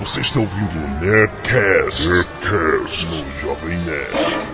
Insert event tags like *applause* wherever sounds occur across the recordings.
Você está ouvindo o Nerdcast, Nerdcast no Jovem Nerd.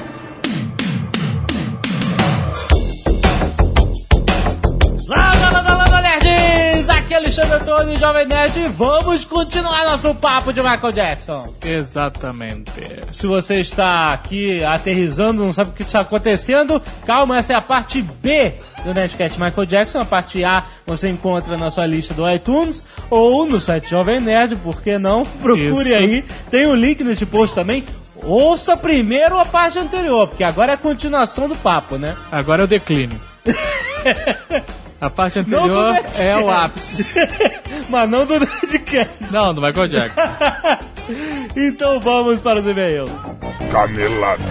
Landa, landa, landa, nerds! Aqui é Alexandre Antônio, Jovem Nerd, e vamos continuar nosso papo de Michael Jackson. Exatamente. Se você está aqui aterrizando, não sabe o que está acontecendo, calma, essa é a parte B do Nerdcast Michael Jackson. A parte A você encontra na sua lista do iTunes ou no site Jovem Nerd, por que não? Procure Isso. aí. Tem um link nesse post também. Ouça primeiro a parte anterior, porque agora é a continuação do papo, né? Agora eu declínio. *laughs* A parte anterior é o ápice. *laughs* Mas não do Nerdcast. Não, do Michael Jackson. *laughs* Então vamos para os e-mails. Canelada.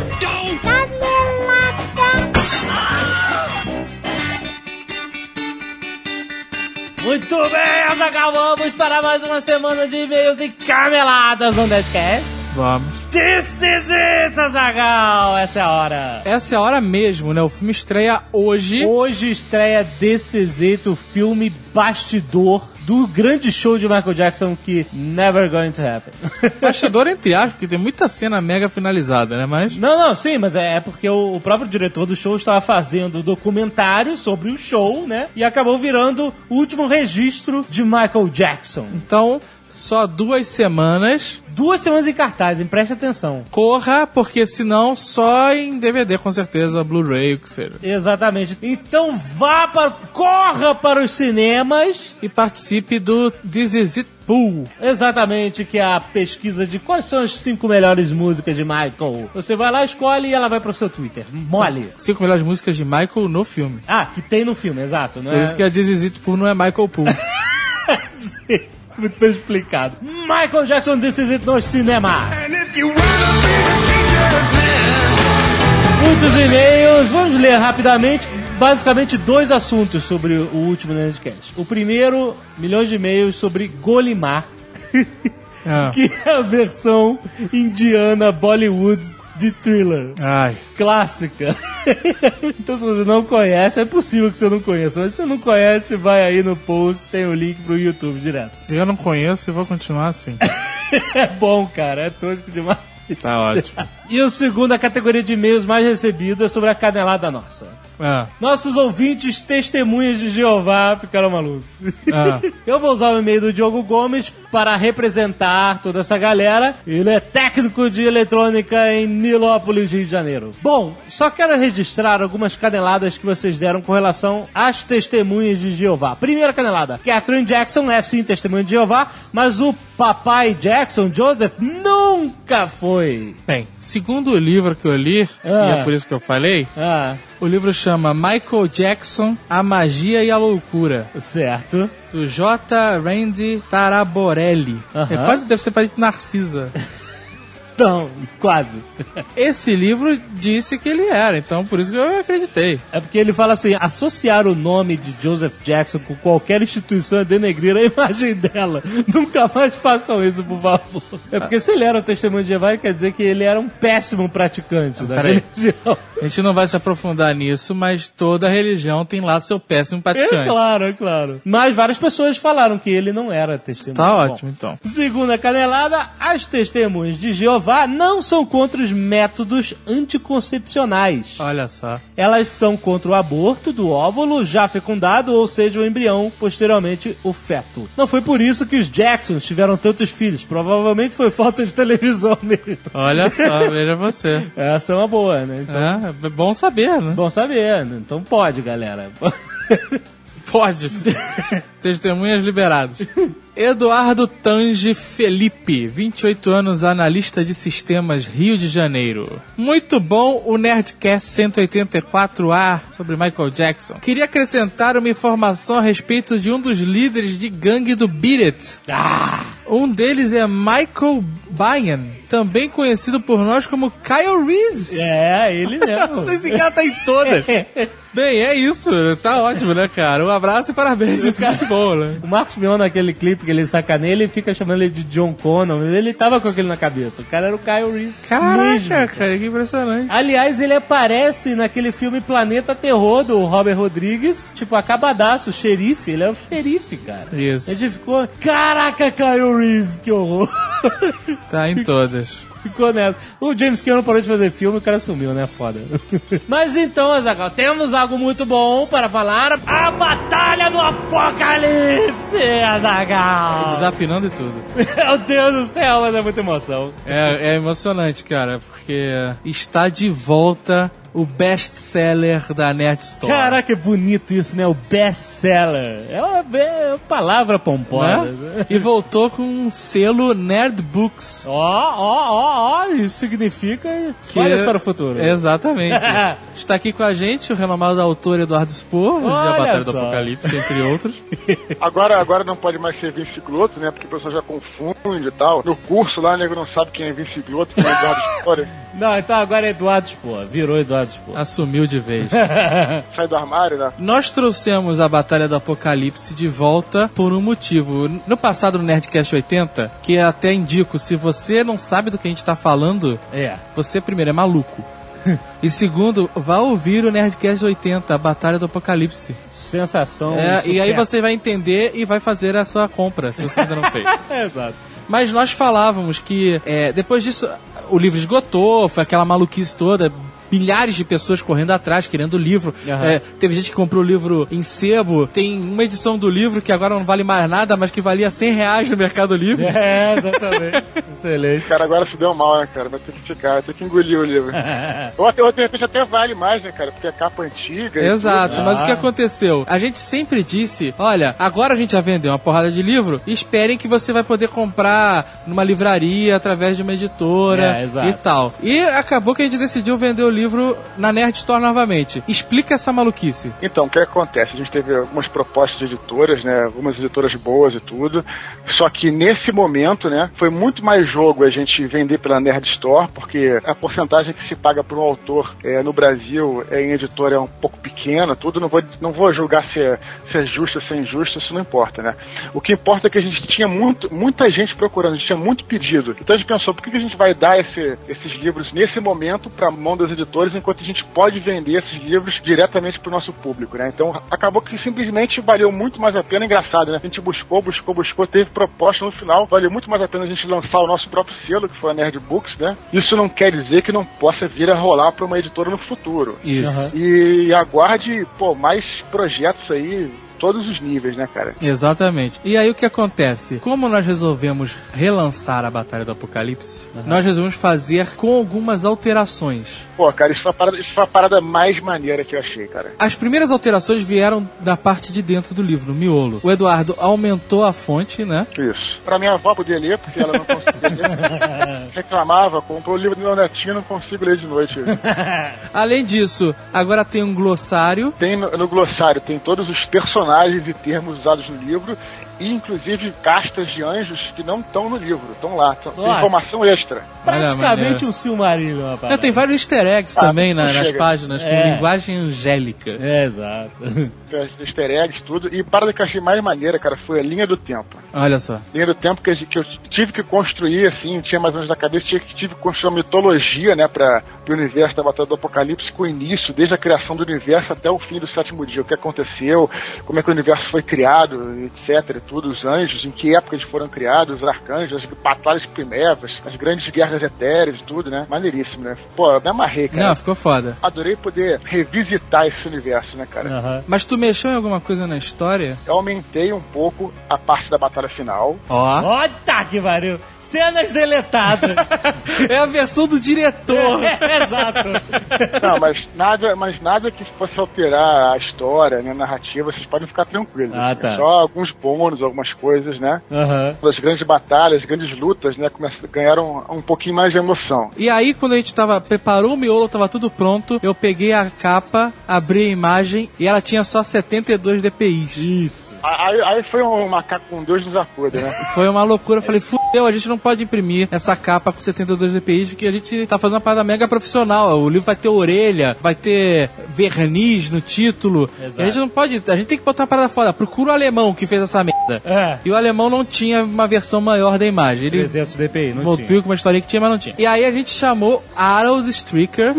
Muito bem, Azaghal, vamos para mais uma semana de e-mails e cameladas no Nerdcast. Vamos. This is it, Azaghal! Essa é a hora. Essa é a hora mesmo, né? O filme estreia hoje. Hoje estreia This is it, o filme bastidor do grande show de Michael Jackson que Never Going to Happen. *laughs* Bastidor entre aspas, porque tem muita cena mega finalizada, né? Mas. Não, não, sim, mas é porque o, o próprio diretor do show estava fazendo documentário sobre o show, né? E acabou virando o último registro de Michael Jackson. Então, só duas semanas. Duas semanas em cartaz, hein? preste atenção. Corra, porque senão só em DVD, com certeza, Blu-ray, o que seja. Exatamente. Então vá para. corra para os cinemas. E participe do This Is It Pool. Exatamente, que é a pesquisa de quais são as cinco melhores músicas de Michael. Você vai lá, escolhe e ela vai pro seu Twitter. Mole. Cinco melhores músicas de Michael no filme. Ah, que tem no filme, exato. Não Por é... isso que a This Is It Pool não é Michael Pool. *laughs* Muito bem explicado. Michael Jackson, This Is It nos cinemas. Muitos e-mails, vamos ler rapidamente. Basicamente, dois assuntos sobre o último Nerdcast. O primeiro, milhões de e-mails sobre Golimar, Ah. *laughs* que é a versão indiana Bollywood de thriller. Ai. clássica. *laughs* então, se você não conhece, é possível que você não conheça. Mas se você não conhece, vai aí no post, tem o link pro YouTube direto. Eu não conheço e vou continuar assim. *laughs* É bom, cara, é tosco demais. Tá ótimo. E o segundo, a categoria de e-mails mais recebida é sobre a canelada nossa. Ah, Nossos ouvintes testemunhas de Jeová ficaram malucos. ah. *laughs* Eu vou usar o e-mail do Diogo Gomes para representar toda essa galera. Ele é técnico de eletrônica em Nilópolis, Rio de Janeiro. Bom, só quero registrar algumas caneladas que vocês deram com relação às testemunhas de Jeová. Primeira canelada: Catherine Jackson é sim testemunha de Jeová, mas o papai Jackson, Joseph, nunca foi. Bem, segundo o livro que eu li, Ah. e é por isso que eu falei, Ah, o livro chama Michael Jackson, A Magia e a Loucura, certo. do J. Randy Taraborelli. É quase deve ser parente de Narcisa. *laughs* Não, quase. Esse livro disse que ele era, então por isso que eu acreditei. É porque ele fala assim: associar o nome de Joseph Jackson com qualquer instituição é denegrir a imagem dela. *laughs* Nunca mais façam isso, por favor. É porque se ele era um testemunho de Jeová, quer dizer que ele era um péssimo praticante da religião. A gente não vai se aprofundar nisso, mas toda religião tem lá seu péssimo É praticante. claro, é claro. Mas várias pessoas falaram que ele não era testemunho. Tá Bom, ótimo, então. Segunda canelada, as testemunhas de Jeová não são contra os métodos anticoncepcionais. Olha só. Elas são contra o aborto do óvulo já fecundado, ou seja, o embrião, posteriormente o feto. Não foi por isso que os Jacksons tiveram tantos filhos. Provavelmente foi falta de televisão *laughs* mesmo. Olha só, veja você. Essa é uma boa, né? Então, É, é bom saber, né? bom saber. né? Então pode, galera. *laughs* Pode. *laughs* Testemunhas liberadas. Eduardo Tange Felipe, 28 anos, analista de sistemas, Rio de Janeiro. Muito bom o Nerdcast 184A sobre Michael Jackson. Queria acrescentar uma informação a respeito de um dos líderes de gangue do Beat It. ah! Um deles é Michael Bayan, também conhecido por nós como Kyle Reese. É, ele *laughs* mesmo. Esse cara tá em todas. *laughs* Bem, é isso. Tá ótimo, né, cara? Um abraço e parabéns. Tudo de bom, né? O Marcos Mion, naquele clipe que ele sacaneia, ele fica chamando ele de John Connor, ele tava com aquele na cabeça. O cara era o Kyle Reese. mesmo. Caraca, cara, que impressionante. Aliás, ele aparece naquele filme Planeta Terror do Robert Rodrigues, tipo, acabadaço, xerife. Ele é o xerife, cara. Isso. A gente ficou, caraca, Kyle Reese, que horror. Tá em *laughs* todas. Ficou nessa. O James Cameron parou de fazer filme, o cara sumiu, né? Foda. *laughs* Mas então, Azaghal, temos algo muito bom para falar. A Batalha do Apocalipse, Azaghal. Desafinando e tudo. *laughs* Meu Deus do céu, mas é muita emoção. É, é emocionante, cara, porque está de volta o best-seller da Nerd Store. Caraca, é bonito isso, né? O best-seller. É uma, é uma palavra pomposa. Né? E voltou com um selo Nerd Books. Ó, ó, ó, ó, isso significa Que- olhas para o futuro. Exatamente. *laughs* Está aqui com a gente o renomado autor Eduardo Spor, de A Olha Batalha do. Apocalipse, entre outros. *laughs* Agora, agora não pode mais ser Vince Glotto, né? Porque o pessoal já confunde e tal. No curso lá, o nego não sabe quem é Vince Glotto, quem é Eduardo História. Não, então agora é Eduardo Spohr. Virou Eduardo Spohr. Assumiu de vez. *laughs* Sai do armário, né? Nós trouxemos a Batalha do Apocalipse de volta por um motivo. No passado, no Nerdcast 80, que até indico, se você não sabe do que a gente tá falando, É. você primeiro é maluco. *laughs* E segundo, vá ouvir o Nerdcast 80, a Batalha do Apocalipse. Sensação. É, e aí você vai entender e vai fazer a sua compra, se você ainda não fez. *laughs* Exato. Mas nós falávamos que é, depois disso o livro esgotou, foi aquela maluquice toda. Milhares de pessoas correndo atrás, querendo o livro. Aham. É, teve gente que comprou o livro em sebo. Tem uma edição do livro que agora não vale mais nada, mas que valia 100 reais no Mercado Livre. É, exatamente. *laughs* Excelente. O cara agora se deu mal, né, cara? Vai ter que ficar, vai ter que engolir o livro. *laughs* ou, até, ou de repente até vale mais, né, cara? Porque é capa antiga. Exato, mas o que Ah. aconteceu? A gente sempre disse: olha, agora a gente já vendeu uma porrada de livro, esperem que você vai poder comprar numa livraria através de uma editora É, e tal. E acabou que a gente decidiu vender o livro na Nerd Store novamente. Explica essa maluquice. Então, o que acontece? A gente teve algumas propostas de editoras, né? Algumas editoras boas e tudo. Só que nesse momento, né? Foi muito mais jogo a gente vender pela Nerd Store, porque a porcentagem que se paga por um autor é, no Brasil é, em editora é um pouco pequena, tudo. Não vou, não vou julgar se é, se é justo ou se é injusto, isso não importa, né? O que importa é que a gente tinha muito, muita gente procurando, a gente tinha muito pedido. Então a gente pensou, por que a gente vai dar esse- esses livros nesse momento para mão das editoras, enquanto a gente pode vender esses livros diretamente para o nosso público, né? Então acabou que simplesmente valeu muito mais a pena, engraçado, né? A gente buscou, buscou, buscou, teve proposta no final, valeu muito mais a pena a gente lançar o nosso próprio selo, que foi a Nerd Books, né? Isso não quer dizer que não possa vir a rolar para uma editora no futuro. Isso. E aguarde, pô, mais projetos aí, todos os níveis, né, cara? Exatamente. E aí o que acontece? Como nós resolvemos relançar a Batalha do Apocalipse, nós resolvemos fazer com algumas alterações. Pô, cara, isso foi, a parada, isso foi a parada mais maneira que eu achei, cara. As primeiras alterações vieram da parte de dentro do livro, no miolo. O Eduardo aumentou a fonte, né? Isso. Pra minha avó poder ler, porque ela não conseguia ler. *laughs* Reclamava, comprou o livro do meu netinho, não consigo ler de noite. Além disso, agora tem um glossário. Tem no, no glossário, tem todos os personagens e termos usados no livro, e inclusive castas de anjos que não estão no livro, estão lá. Tão, tem informação extra. Praticamente um Silmarillion, rapaz. Não, tem vários easter eggs Ah, também na- nas páginas, com É. linguagem angélica. É, exato. *laughs* Tem easter eggs, tudo. E a parada que eu achei mais maneira, cara, foi a linha do tempo. Olha só. linha do tempo que, que eu tive que construir, assim, tinha mais ou menos na cabeça, tinha que tive que construir uma mitologia, né, para o universo da Batalha do Apocalipse, com o início, desde a criação do universo até o fim do sétimo dia, o que aconteceu, como é que o universo foi criado, etc, e tudo, os anjos, em que época eles foram criados, os arcanjos, as batalhas primevas, as grandes guerras etéreas e tudo, né, maneiríssimo, né. Pô, eu me amarrei, cara. Não, ficou foda. Adorei poder revisitar esse universo, né, cara. Aham. Mas tu mexeu em alguma coisa na história? Eu aumentei um pouco a parte da batalha final, Ó. Olha que pariu. Cenas deletadas. *laughs* É a versão do diretor. É, exato. Não, mas nada, mas nada que fosse alterar a história, né, a narrativa, vocês podem ficar tranquilos. Ah, tá. Só alguns bônus, algumas coisas, né? Aham. As grandes batalhas, as grandes lutas, né, começam- ganharam um pouquinho mais de emoção. E aí, quando a gente tava, preparou o miolo, tava tudo pronto, eu peguei a capa, abri a imagem e ela tinha só 72 DPIs. Isso. Aí, aí foi um macaco com Deus nos acuda, né? *laughs* Foi uma loucura. Eu falei, fudeu, a gente não pode imprimir essa capa com 72 DPIs, porque a gente tá fazendo uma parada mega profissional. O livro vai ter orelha, vai ter verniz no título. Exato. A gente não pode. A gente tem que botar uma parada fora. Procura o alemão que fez essa merda. É. E o alemão não tinha uma versão maior da imagem. Ele 300 DPI, não voltou tinha. com uma historinha que tinha, mas não tinha. E aí a gente chamou Harold Stricker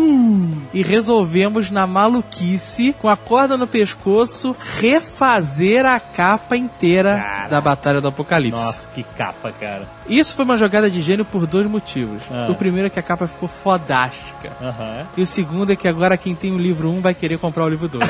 e resolvemos, na maluquice, com a corda no pescoço, refazer a capa inteira Caraca. da Batalha do Apocalipse. Nossa, que capa, cara. Isso foi uma jogada de gênio por dois motivos. Ah. O primeiro é que a capa ficou fodástica. E o segundo é que agora quem tem o livro 1 vai querer comprar o livro 2. *laughs*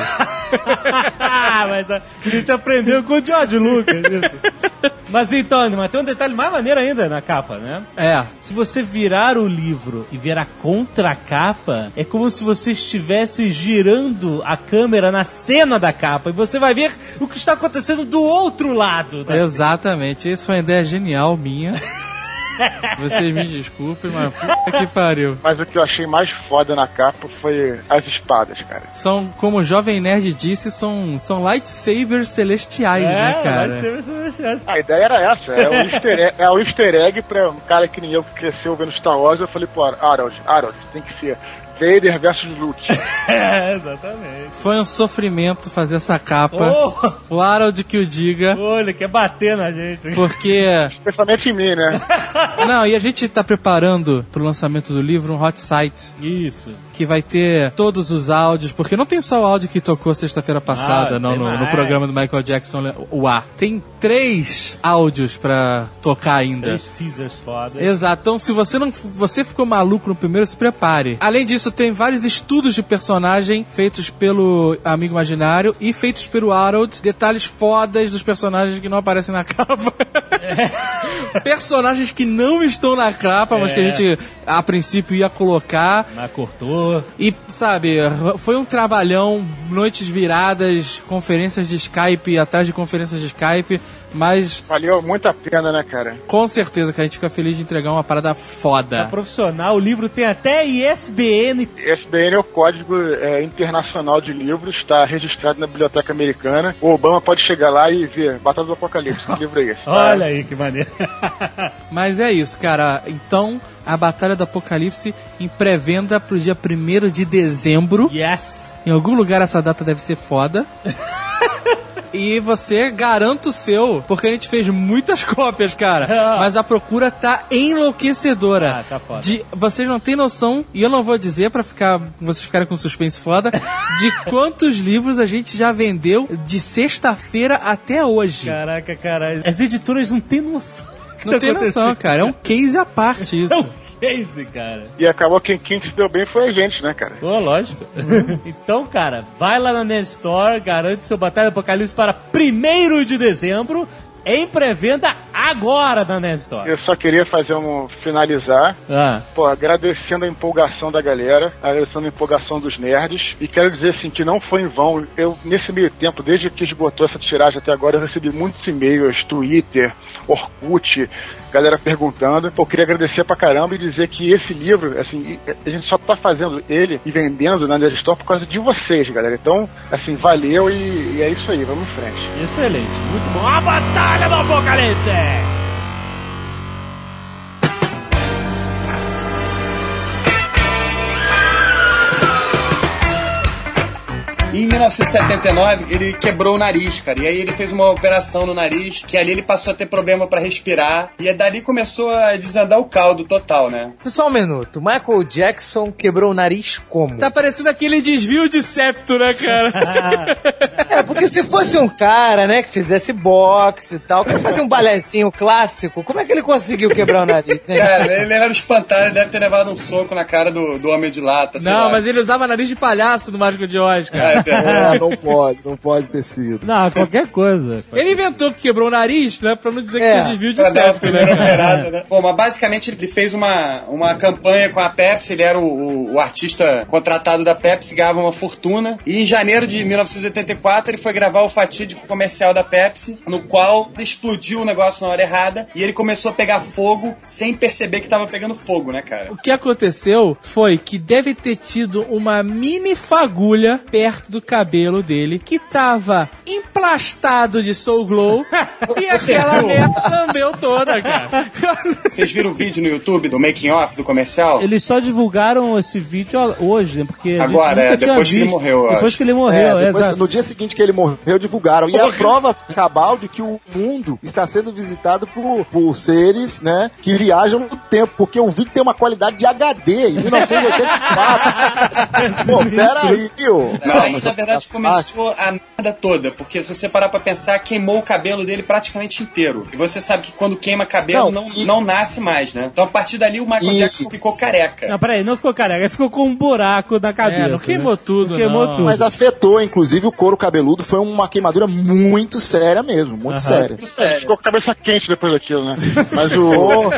Mas a gente aprendeu com o George Lucas isso. *laughs* Mas então, mas tem um detalhe mais maneiro ainda na capa, né? é. Se você virar o livro e ver a contracapa, é como se você estivesse girando a câmera na cena da capa e você vai ver o que está acontecendo do outro lado. Da... Exatamente. Isso foi uma ideia genial minha. *laughs* *laughs* Vocês me desculpem, mas puta que pariu. Mas o que eu achei mais foda na capa foi as espadas, cara. São, como o Jovem Nerd disse, são, são lightsabers celestiais, né, cara? ser você A ideia era essa, é o *laughs* easter egg, é o easter egg pra um cara que nem eu que cresceu vendo Star Wars, eu falei, pô, Harold, Harold, tem que ser Vader versus Luke. *laughs* É, exatamente. Foi um sofrimento fazer essa capa. Oh, O Harold que o diga, olha, quer bater na gente. porque... Especialmente em mim, né? Não, e a gente tá preparando pro lançamento do livro um hot site Isso. Que vai ter todos os áudios, porque não tem só o áudio que tocou sexta-feira passada Ah, não, no, no programa do Michael Jackson, o ar. Tem três áudios pra tocar ainda. Três teasers foda. Exato. Então, se você não você ficou maluco no primeiro, se prepare. Além disso, tem vários estudos de personagem feitos pelo amigo imaginário e feitos pelo Harold. Detalhes fodas dos personagens que não aparecem na *laughs* capa. personagens que não estão na capa, mas que a É. gente a princípio ia colocar. Mas cortou. E, sabe, foi um trabalhão, noites viradas, conferências de Skype, atrás de conferências de Skype, mas Valeu muito a pena, né, cara? com certeza que a gente fica feliz de entregar uma parada foda. profissional, o livro tem até ISBN. SBN é o Código é, Internacional de Livros, está registrado na Biblioteca Americana. O Obama pode chegar lá e ver Batalha do Apocalipse, que livro é esse? *laughs* Olha aí que maneiro. *laughs* Mas é isso, cara. Então, a Batalha do Apocalipse em pré-venda pro dia 1 de dezembro. yes. Em algum lugar essa data deve ser foda. *laughs* E você garanta o seu, porque a gente fez muitas *laughs* cópias, cara. Mas a procura tá enlouquecedora. Ah, tá foda. De, vocês não têm noção, e eu não vou dizer pra ficar, vocês ficarem com suspense foda, de *laughs* quantos livros a gente já vendeu de sexta-feira até hoje. Caraca, cara. As editoras não têm noção. Não tá tem noção, cara. É um case à parte isso. É um case, cara. E acabou que quem se deu bem foi a gente, né, cara? Pô, lógico. *laughs* então, cara, vai lá na Nerd Store, garante seu Batalha do Apocalipse para 1 de dezembro, em pré-venda agora na Nerd Store. Eu só queria fazer um finalizar, Ah, pô, agradecendo a empolgação da galera, agradecendo a empolgação dos nerds, e quero dizer assim que não foi em vão. Eu, nesse meio tempo, desde que esgotou essa tiragem até agora, eu recebi muitos e-mails, Twitter, Orkut, galera perguntando. Pô, eu queria agradecer pra caramba e dizer que esse livro, assim, a gente só tá fazendo ele e vendendo na Nerd Store por causa de vocês, galera. Então, assim, valeu e, e é isso aí, vamos em frente. excelente. Muito bom. A Batalha do Apocalipse! E em 1979, ele quebrou o nariz, cara. E aí ele fez uma operação no nariz, que ali ele passou a ter problema pra respirar. E dali começou a desandar o caldo total, né? Só um minuto. Michael Jackson quebrou o nariz como? Tá parecendo aquele desvio de septo, né, cara? *laughs* É, porque se fosse um cara, né, que fizesse boxe e tal, que fazia um balézinho clássico, como é que ele conseguiu quebrar o nariz, hein? Cara, ele era um espantalho, ele deve ter levado um soco na cara do, do homem de lata. sei Não, lá. mas ele usava nariz de palhaço no Mágico de Oz, cara. É. É, não pode, não pode ter sido. Não, qualquer coisa. Ele inventou que quebrou o nariz, né? Pra não dizer que É, foi desvio de Pra a septo, né? operada, né? Bom, mas basicamente ele fez uma, uma campanha com a Pepsi, ele era o, o- o artista contratado da Pepsi, ganhava uma fortuna. E em janeiro de 1984 ele foi gravar o fatídico comercial da Pepsi, no qual explodiu o negócio na hora errada e ele começou a pegar fogo sem perceber que tava pegando fogo, né, cara? O que aconteceu foi que deve ter tido uma mini fagulha perto do cabelo dele que tava emplastado de Soul Glow e *laughs* aquela merda lambeu toda, cara. Vocês viram o vídeo no YouTube do making off do comercial? Eles só divulgaram esse vídeo hoje, né? Porque a Agora, gente nunca é, tinha depois que ele morreu, eu Depois acho. que ele É, morreu, depois, exato. no dia seguinte que ele morreu, divulgaram. E a prova cabal de que o mundo está sendo visitado por, por seres, né, que viajam no tempo, porque o vídeo tem uma qualidade de HD em 1984. *laughs* Pô, pera aí, ô. Não, mas na verdade começou a merda toda, porque se você parar pra pensar, queimou o cabelo dele praticamente inteiro. E você sabe que quando queima cabelo não, Não, não, e- nasce mais, né? Então a partir dali o Michael E- Jackson ficou careca. Não, peraí, não ficou careca, ele ficou com um buraco na cabeça. É, não queimou né? tudo, Não queimou não. tudo. Mas afetou, inclusive, o couro cabeludo. Foi uma queimadura muito séria mesmo, muito séria. Muito sério. Ficou com a cabeça quente depois daquilo, né? *laughs* Mas o.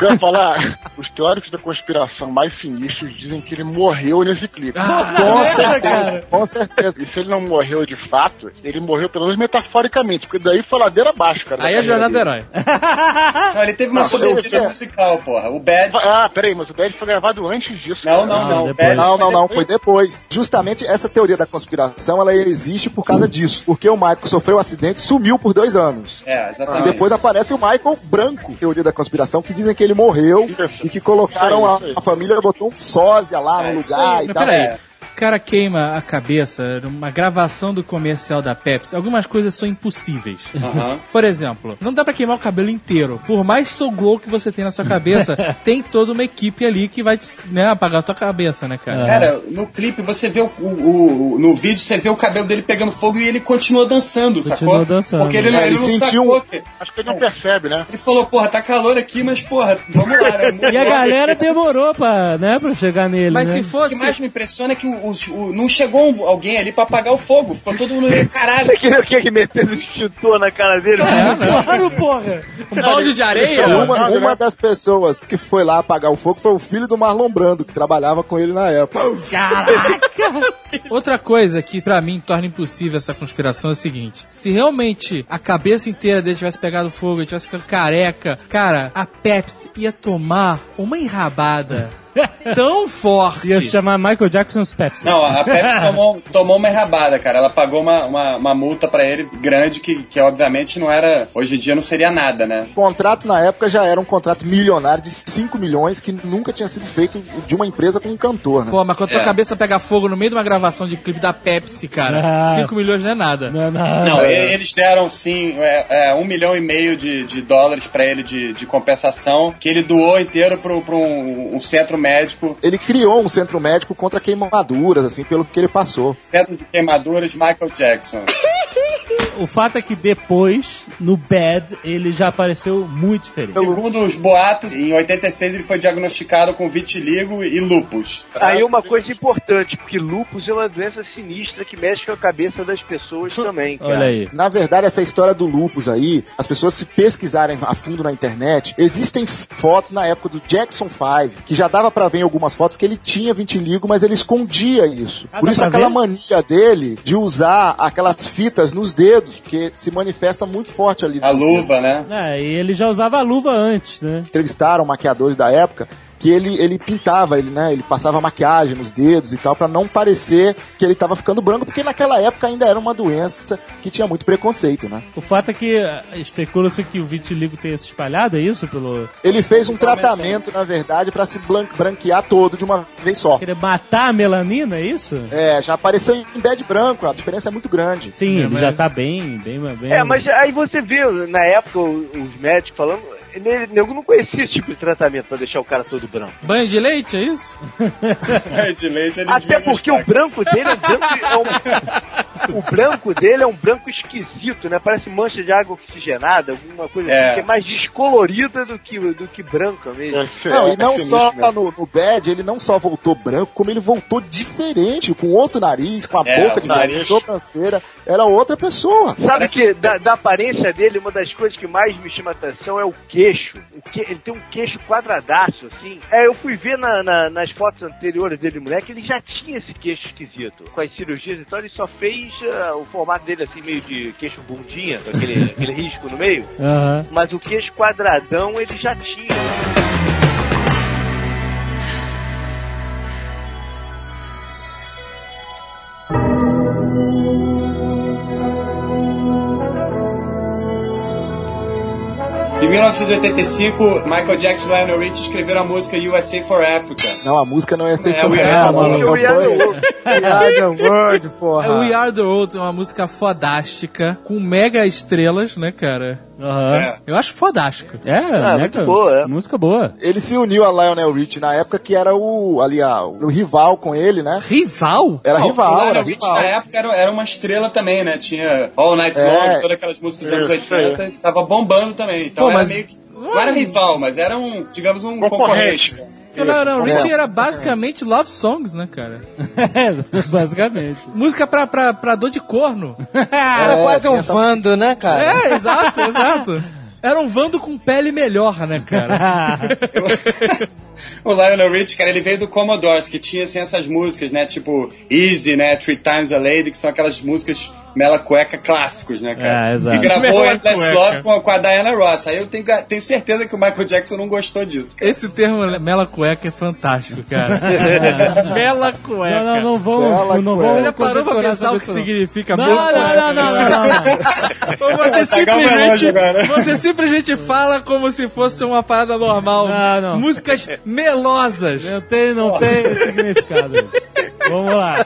Eu ia falar, os teóricos da conspiração mais sinistros dizem que ele morreu nesse clipe. com merda, certeza, cara. com certeza. E se ele não morreu de fato, ele morreu pelo menos metaforicamente, porque daí foi ladeira abaixo, cara. Aí é jornada do herói. *laughs* Não, ele teve uma sobrevida musical, porra. O Bad. dele. Ah, peraí, mas o Bad foi gravado antes disso. Não, cara. não, Não, não. Bad Não, não, não, foi depois. Justamente essa teoria da conspiração, ela existe por causa disso. Porque o Michael sofreu um acidente, sumiu por dois anos. É, E exatamente. depois aparece o Michael branco, teoria da conspiração, que dizem que ele morreu e que colocaram a, a família, botou um sósia lá É, no isso lugar e Mas tal. peraí, É. cara queima a cabeça numa gravação do comercial da Pepsi. Algumas coisas são impossíveis. Aham. *laughs* Por exemplo, não dá pra queimar o cabelo inteiro. Por mais soul glow que você tem na sua cabeça, *laughs* tem toda uma equipe ali que vai né, apagar a tua cabeça, né, cara? Cara, no clipe você vê o, o- o- No vídeo você vê o cabelo dele pegando fogo e ele continua dançando, Continua sacou? dançando. Porque ele, não- É, ele ele sentiu sacou Acho que ele não percebe, né? Ele falou, porra, tá calor aqui, mas porra, vamos lá, né? *laughs* E a galera demorou pra, né, pra chegar nele, Mas né? se O que fosse. mais me impressiona é que o, o- o- não chegou alguém ali pra apagar o fogo. Ficou todo mundo ali, caralho. *laughs* Queria que que metendo um extintor na cara dele? Claro, *laughs* porra! Um balde de areia? Uma, Não, uma né? das pessoas que foi lá apagar o fogo foi o filho do Marlon Brando, que trabalhava com ele na época. *laughs* Outra coisa que pra mim torna impossível essa conspiração é o seguinte: se realmente a cabeça inteira dele tivesse pegado fogo, ele tivesse ficado careca, cara, a Pepsi ia tomar uma enrabada *laughs* tão forte. Ia se chamar Michael Jackson's Pepsi. Não, a Pepsi *laughs* tomou, tomou uma errabada, cara. Ela pagou uma, uma, uma multa pra ele grande que, que, obviamente, não era. Hoje em dia não seria nada, né? O contrato na época já era um contrato milionário de 5 milhões que nunca tinha sido feito de uma empresa com um cantor, né? Pô, mas quando a tua É. cabeça pega fogo no meio de uma gravação de clipe da Pepsi, cara, Ah. 5 milhões não é nada. Não, não, Não, eles deram sim é, é, um milhão e meio de, de dólares pra ele de, de compensação, que ele doou inteiro pro, pro um, um centro médico, Ele criou um centro médico contra queimaduras, assim, pelo que ele passou. centro de queimaduras Michael Jackson. *laughs* O fato é que depois, no Bad, ele já apareceu muito feliz. Segundo os boatos, em 86 ele foi diagnosticado com vitiligo e lupus. Aí uma coisa importante, porque lupus é uma doença sinistra que mexe com a cabeça das pessoas também, cara. Olha aí. Na verdade, essa história do lupus aí, as pessoas se pesquisarem a fundo na internet, existem fotos na época do Jackson 5, que já dava pra ver em algumas fotos que ele tinha vitiligo, mas ele escondia isso. Ah, Por isso aquela ver? mania dele de usar aquelas fitas nos dedos, porque se manifesta muito forte ali. A nos dedos. luva, né? É, e ele já usava a luva antes, né? entrevistaram maquiadores da época que ele, ele pintava, ele, né, ele passava maquiagem nos dedos e tal pra não parecer que ele tava ficando branco, porque naquela época ainda era uma doença que tinha muito preconceito, né? O fato é que eh, especula-se que o vitiligo tenha se espalhado, é isso? Pelo. Ele fez um tratamento, na verdade, pra se branquear todo de uma vez só. Querer matar a melanina, é isso? É, já apareceu em bad branco, a diferença é muito grande. Sim, É, ele mas- já tá bem, bem, bem. É, mas aí você vê, na época, os médicos falando, nego não conhecia esse tipo de tratamento pra deixar o cara todo branco. Banho de leite, é isso? *laughs* de leite ele Até porque o branco dele é um branco. é um- o branco dele é um branco esquisito, né? Parece mancha de água oxigenada, alguma coisa É. assim, que é mais descolorida do que, do que branca mesmo. Não, e não é só no, no Bad, ele não só voltou branco, como ele voltou diferente, com outro nariz, com a É, boca de nariz. sobranceira. Era outra pessoa. Sabe que da, da aparência dele, uma das coisas que mais me chama atenção é o queixo. O que, ele tem um queixo quadradaço, assim. É, eu fui ver na- na- nas fotos anteriores dele, moleque, ele já tinha esse queixo esquisito. Com as cirurgias e tal, ele só fez ah, o formato dele assim, meio de queixo bundinha, com aquele, *laughs* aquele risco no meio. Aham. Mas o queixo quadradão ele já tinha. Em 1985, Michael Jackson e Lionel Richie escreveram a música USA for Africa. Não, a música não ia ser É, We Are the a World. We Are the World. *laughs* We Are the World, porra. We Are The World é uma música fodástica, com mega estrelas, né, cara? Aham. É. Eu acho fodástico. É, mega- muito boa, é. música boa. Ele se uniu a Lionel Rich na época que era o, ali, ah, o rival com ele, né? Rival? Era o rival, era Lionel Rich, na época era, era uma estrela também, né? Tinha All Night É. Long, todas aquelas músicas dos anos 80, tava bombando também. Então Pô, era mas- meio que. Não era rival, mas era um, digamos, um Concorrente. concorrente. Porque o Lionel É. Rich era basicamente love songs, né, cara? *laughs* É, basicamente. Música pra, pra, pra dor de corno. *laughs* Era É, quase um Vando, né, cara? É, exato, exato. Era um Vando com pele melhor, né, cara? *laughs* O Lionel Rich, cara, ele veio do Commodores, que tinha assim, essas músicas, né? Tipo Easy, né? Three Times a Lady, que são aquelas músicas mela cueca clássicos, né, cara? É, exato. E gravou Endless. Love com, a- com a Diana Ross. Aí eu tenho, tenho certeza que o Michael Jackson não gostou disso, cara. Esse termo mela cueca é fantástico, cara. *laughs* mela cueca. Não, não, não vão. Bela não Já parou pra pensar o que significa Não, mela não, cueca? não, não, não, não, *laughs* não. Você relógio simplesmente, agora. você simplesmente fala como se fosse uma parada normal. Não, não. Músicas melosas. Não tem, não tem significado. Vamos lá.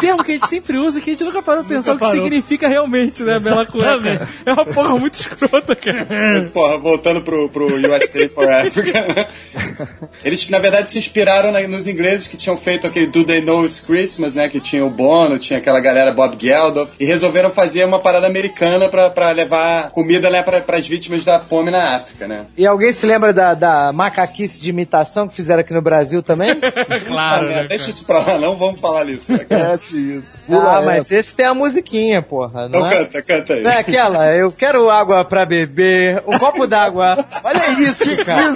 Termo que a gente sempre usa e que a gente nunca parou pra pensar o que significa realmente, né, mela cueca. É uma porra muito escrota, cara. Porra, voltando pro, pro USA for Africa. *laughs* Eles, na verdade, se inspiraram nos ingleses que tinham feito aquele Do They Know It's Christmas, né? Que tinha o Bono, tinha aquela galera Bob Geldof. E resolveram fazer uma parada americana pra, pra levar comida né, pra, pras vítimas da fome na África, né? E alguém se lembra da, da macaquice de imitação que fizeram aqui no Brasil também? *laughs* Claro, Ah, né, Deixa isso pra lá, não vamos falar nisso. *laughs* Né? Esquece isso. Pula ah, mas essa. esse tem a musiquinha, porra. Não Então é? canta, canta aí. Não é aquela, eu quero água pra beber, um copo d'água. Olha isso, cara.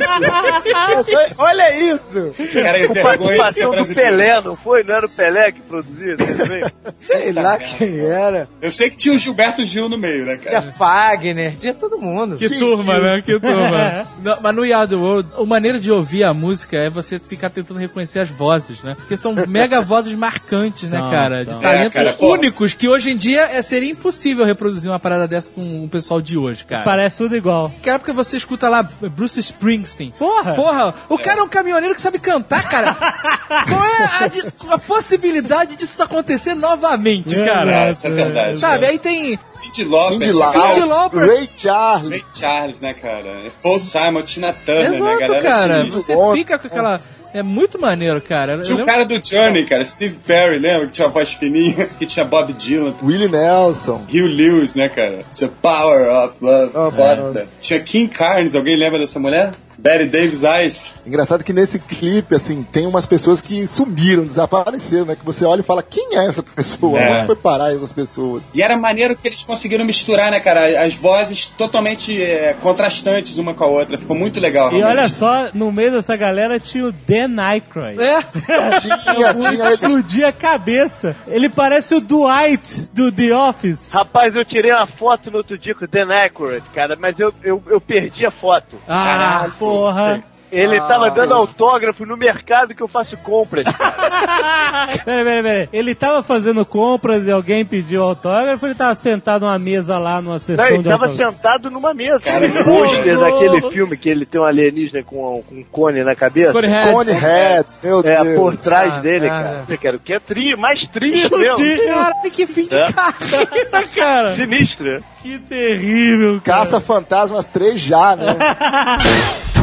Olha isso. Cara, eu Com vergonha de ser participação do brasileiro. Pelé, não foi? Não era o Pelé que produzia? *laughs* Sei lá quem era. Eu sei que tinha o Gilberto Gil no meio, né, Tinha cara? Fagner, tinha todo mundo. Que turma, né? Que turma. *laughs* Não, mas no Yard World, a maneira de ouvir a música é você ficar tentando reconhecer as vozes, né? Porque são mega vozes marcantes, né, São, cara? são. De talentos É, cara, únicos que hoje em dia é, seria impossível reproduzir uma parada dessa com o pessoal de hoje, cara. Parece tudo igual. Naquela época você escuta lá Bruce Springsteen. Porra! Porra, o cara é um caminhoneiro que sabe cantar, cara. Qual é a, di- a possibilidade disso acontecer novamente, cara? É, isso é verdade. Sabe, aí tem. Cindy Lauper. Cindy Lauper, Lauper. Ray Charles. Ray Charles, né, cara? Paul Simon, Tina Turner, né, Exato, galera? cara. assim. Você bom. fica com aquela. É muito maneiro, cara. Tinha o cara do Journey, cara, Steve Perry, lembra? Que tinha uma voz fininha, *laughs* que tinha Bob Dylan, Willie Nelson. Hugh Lewis, né, cara? It's the power of love. Oh, Foda. Tinha Kim Carnes, alguém lembra dessa mulher? Betty Davis Eyes. Engraçado que nesse clipe, assim, tem umas pessoas que sumiram, desapareceram, né? Que você olha e fala, quem é essa pessoa? É. Onde foi parar essas pessoas? E era maneiro que eles conseguiram misturar, né, cara? As vozes totalmente é, contrastantes uma com a outra. Ficou muito legal, E realmente. olha só, no meio dessa galera tinha o Dan Aykroyd. É, *laughs* Tinha, tinha ele. Explodia a cabeça. Ele parece o Dwight do The Office. Rapaz, eu tirei uma foto no outro dia com o Dan Aykroyd, cara, mas eu, eu, eu perdi a foto. Ah, porra. Ele Ah, tava dando autógrafo no mercado que eu faço compras. *laughs* Peraí, peraí, peraí. Ele tava fazendo compras e alguém pediu autógrafo ou ele tava sentado numa mesa lá numa Não, sessão ele de tava autógrafo? sentado numa mesa. Cara, o pôster daquele filme que ele tem um alienígena com, com um cone na cabeça. Corey Hats. Cone Heads, meu É, Deus. por trás Ah, dele, ah, cara. Eu quero que é tri, mais triste Meu mesmo. Deus, Caralho, que fim de É. carreira, cara. Sinistro. que terrível, cara. Caça Fantasmas 3 já, né? *laughs*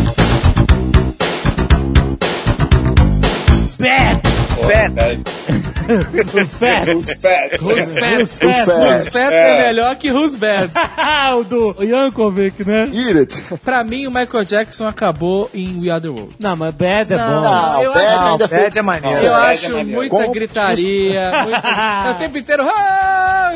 Bad, Porra, cara. O Fat. Os fat. Who's Fat? Os Os Fat. Fat. Who's Fat é melhor que Who's Bad. *laughs* o do Yankovic, né? Eat it. Pra mim, o Michael Jackson acabou em We Are The World. Não, mas Bad é Não. bom. Não, eu Bad acho- ainda Bad fez. é maneiro. Eu Bad é acho maneiro. muita Como- gritaria, *laughs* muito... é o tempo inteiro... "Ah!"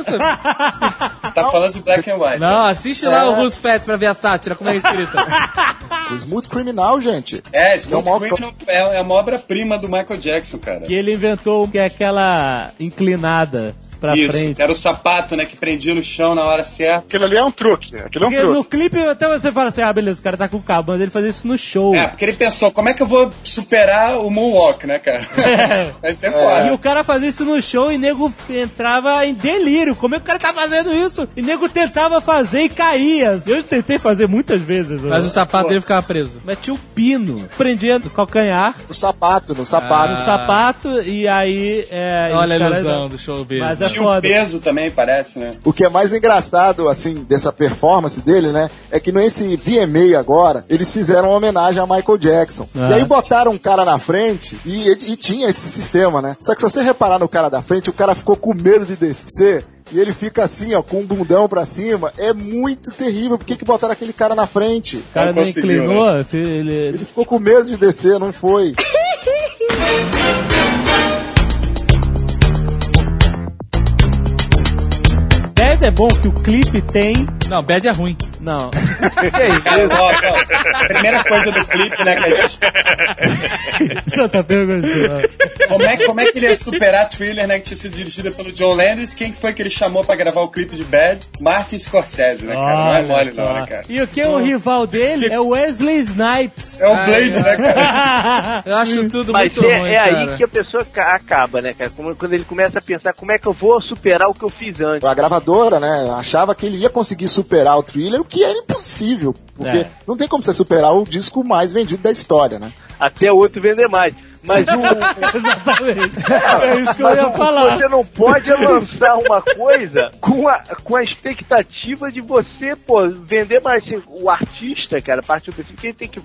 Tá falando do Black and White. Não, assiste lá o Who's Fat pra ver a sátira, como é escrita. *laughs* O Smooth Criminal, gente. É, É Smooth uma- Criminal é, é uma obra-prima do Michael Jackson, cara. Que ele inventou o que é aquela inclinada pra Isso, frente. era o sapato, né, que prendia no chão na hora certa. Aquilo ali é um truque. Aquilo é um Porque truque. no clipe até você fala assim, ah, beleza, o cara tá com cabo, mas ele fazia isso no show. É, porque ele pensou, como é que eu vou superar o Moonwalk, né, cara? *laughs* Vai ser E foda. o cara fazia isso no show e nego entrava em delírio. Como é que o cara tá fazendo isso? E nego tentava fazer e caía. Eu tentei fazer muitas vezes. Mas o sapato dele ficava preso? Metia o pino, prendia no calcanhar, No sapato, no sapato. no sapato, e aí. É, Olha os a caras- ilusão do show business. Mas é Tinha um foda. peso também, parece, né? O que é mais engraçado, assim, dessa performance dele, né? É que nesse VMA agora, eles fizeram uma homenagem a Michael Jackson. Ah. E aí botaram um cara na frente e, e tinha esse sistema, né? Só que se você reparar no cara da frente, o cara ficou com medo de descer. E ele fica assim, ó, com o bundão pra cima. É muito terrível. Por que, que botaram aquele cara na frente? O cara Não não inclinou, ele, Ele ficou com medo de descer, não foi? *laughs* Bad é bom que o clipe tem. Não, bad é ruim. Não. *laughs* Cara, ó, ó, primeira coisa do clipe, né, que a gente Deixa eu perguntando. Como é, como é que ele ia superar Thriller, né? Que tinha sido dirigida pelo John Landis? Quem foi que ele chamou pra gravar o clipe de Bad? Martin Scorsese, né, cara? Não é mole não, né, cara? E o que é o rival dele é o Wesley Snipes. É o Blade, né, cara? *laughs* Eu acho tudo Mas muito é, ruim, é cara. aí que a pessoa ca- acaba, né, cara? Como- Quando ele começa a pensar como é que eu vou superar o que eu fiz antes. A gravadora, né, achava que ele ia conseguir superar o thriller, que era impossível. Porque É. não tem como você superar o disco mais vendido da história, né? Até o outro vender mais. Mas o, *laughs* Exatamente. É isso que eu ia o- falar. você não pode lançar uma coisa com a, com a expectativa de você, pô, vender mais. O artista, cara, a partir do princípio que ele tem que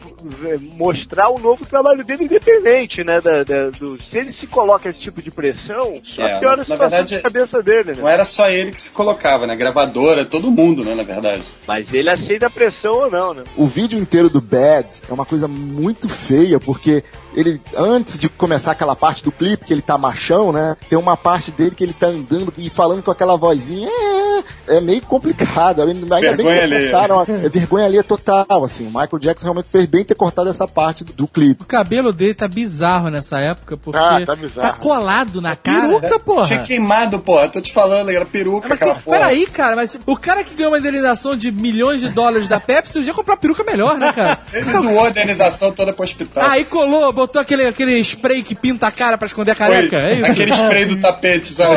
mostrar o novo trabalho dele independente, né? Da, da- do, se ele se coloca esse tipo de pressão, só É, piora a na situação verdade, da cabeça dele, Não né? era só ele que se colocava, né? Gravadora, todo mundo, né, na verdade. Mas ele aceita a pressão ou não, né? O vídeo inteiro do Bad é uma coisa muito feia, porque ele, antes de começar aquela parte do clipe, que ele tá machão, né? Tem uma parte dele que ele tá andando e falando com aquela vozinha. É, é meio complicado. Ainda bem Vergonha que alheia. cortaram. É vergonha alheia total, assim. O Michael Jackson realmente fez bem ter cortado essa parte do, do clipe. O cabelo dele tá bizarro nessa época, porque Ah, tá bizarro. colado na cara. Peruca, porra. Tinha queimado, porra. Tô te falando, era peruca Mas aquela que, porra. peraí, cara, mas o cara que ganhou uma indenização de milhões de dólares da Pepsi podia comprar peruca melhor, né, cara? *laughs* Ele doou a indenização toda pro hospital. Aí colou, botou aquele, aquele spray que pinta a cara pra esconder a Foi careca, é isso? aquele spray do *laughs* tapete, sabe?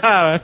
Cara,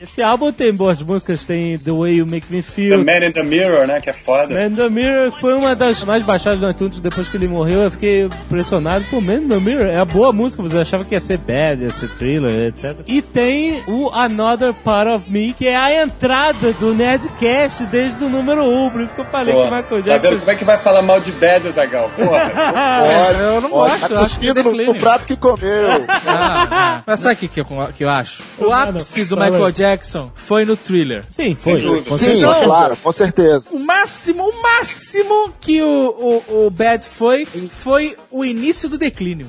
Esse álbum tem boas músicas, tem The Way You Make Me The Feel. Man in the Mirror, né? Que é foda. Man in the Mirror foi uma das mais baixadas do iTunes depois que ele morreu. Eu fiquei impressionado. Pô, Man in the Mirror é a boa música. Você achava que ia ser bad, ia ser thriller, etc. E tem o Another Part of Me, que é a entrada do Nerdcast desde o número 1. Por isso que eu falei que o Porra, Michael tá vendo Jackson. como é que vai falar mal de Bad, Zagal? Porra. *laughs* Pode, eu não pode. gosto, Tá eu acho que cuspindo no, no prato que comeu. ah. Mas sabe o que, que, eu, que eu acho? O ápice do Michael. Jackson foi no thriller. Sim, foi. Com Sim, certeza. claro, com certeza. O máximo, o máximo que o, o, o Bad foi, foi o início do declínio.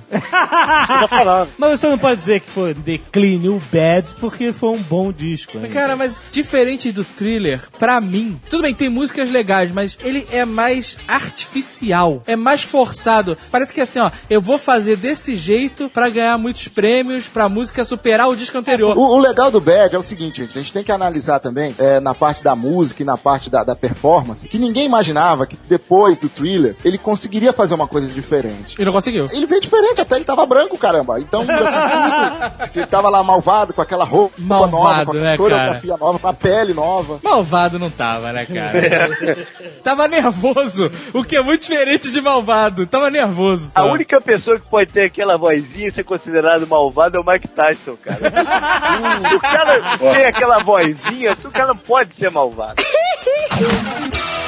Falando. *laughs* Mas você não pode dizer que foi declínio bad, porque foi um bom disco. né? Cara, mas diferente do thriller, pra mim, tudo bem, tem músicas legais, mas ele é mais artificial, é mais forçado. Parece que assim, ó, eu vou fazer desse jeito pra ganhar muitos prêmios, pra música superar o disco anterior. O, o legal do Bad é o seguinte, gente, a gente tem que analisar também é, na parte da música e na parte da, da performance, que ninguém imaginava que depois do thriller ele conseguiria fazer uma coisa diferente. E não conseguiu. Ele veio diferente, até ele tava branco, caramba. Então, assim, tudo. *laughs* Ele tava lá malvado, com aquela roupa Malvado, nova, com né, a coreografia nova, com a pele nova. Malvado não tava, né, cara? *laughs* tava nervoso, o que é muito diferente de malvado. Tava nervoso só. A única pessoa que pode ter aquela vozinha e ser considerado malvado é o Mike Tyson, cara. *laughs* O cara tem aquela vozinha, o cara não pode ser malvado. *laughs*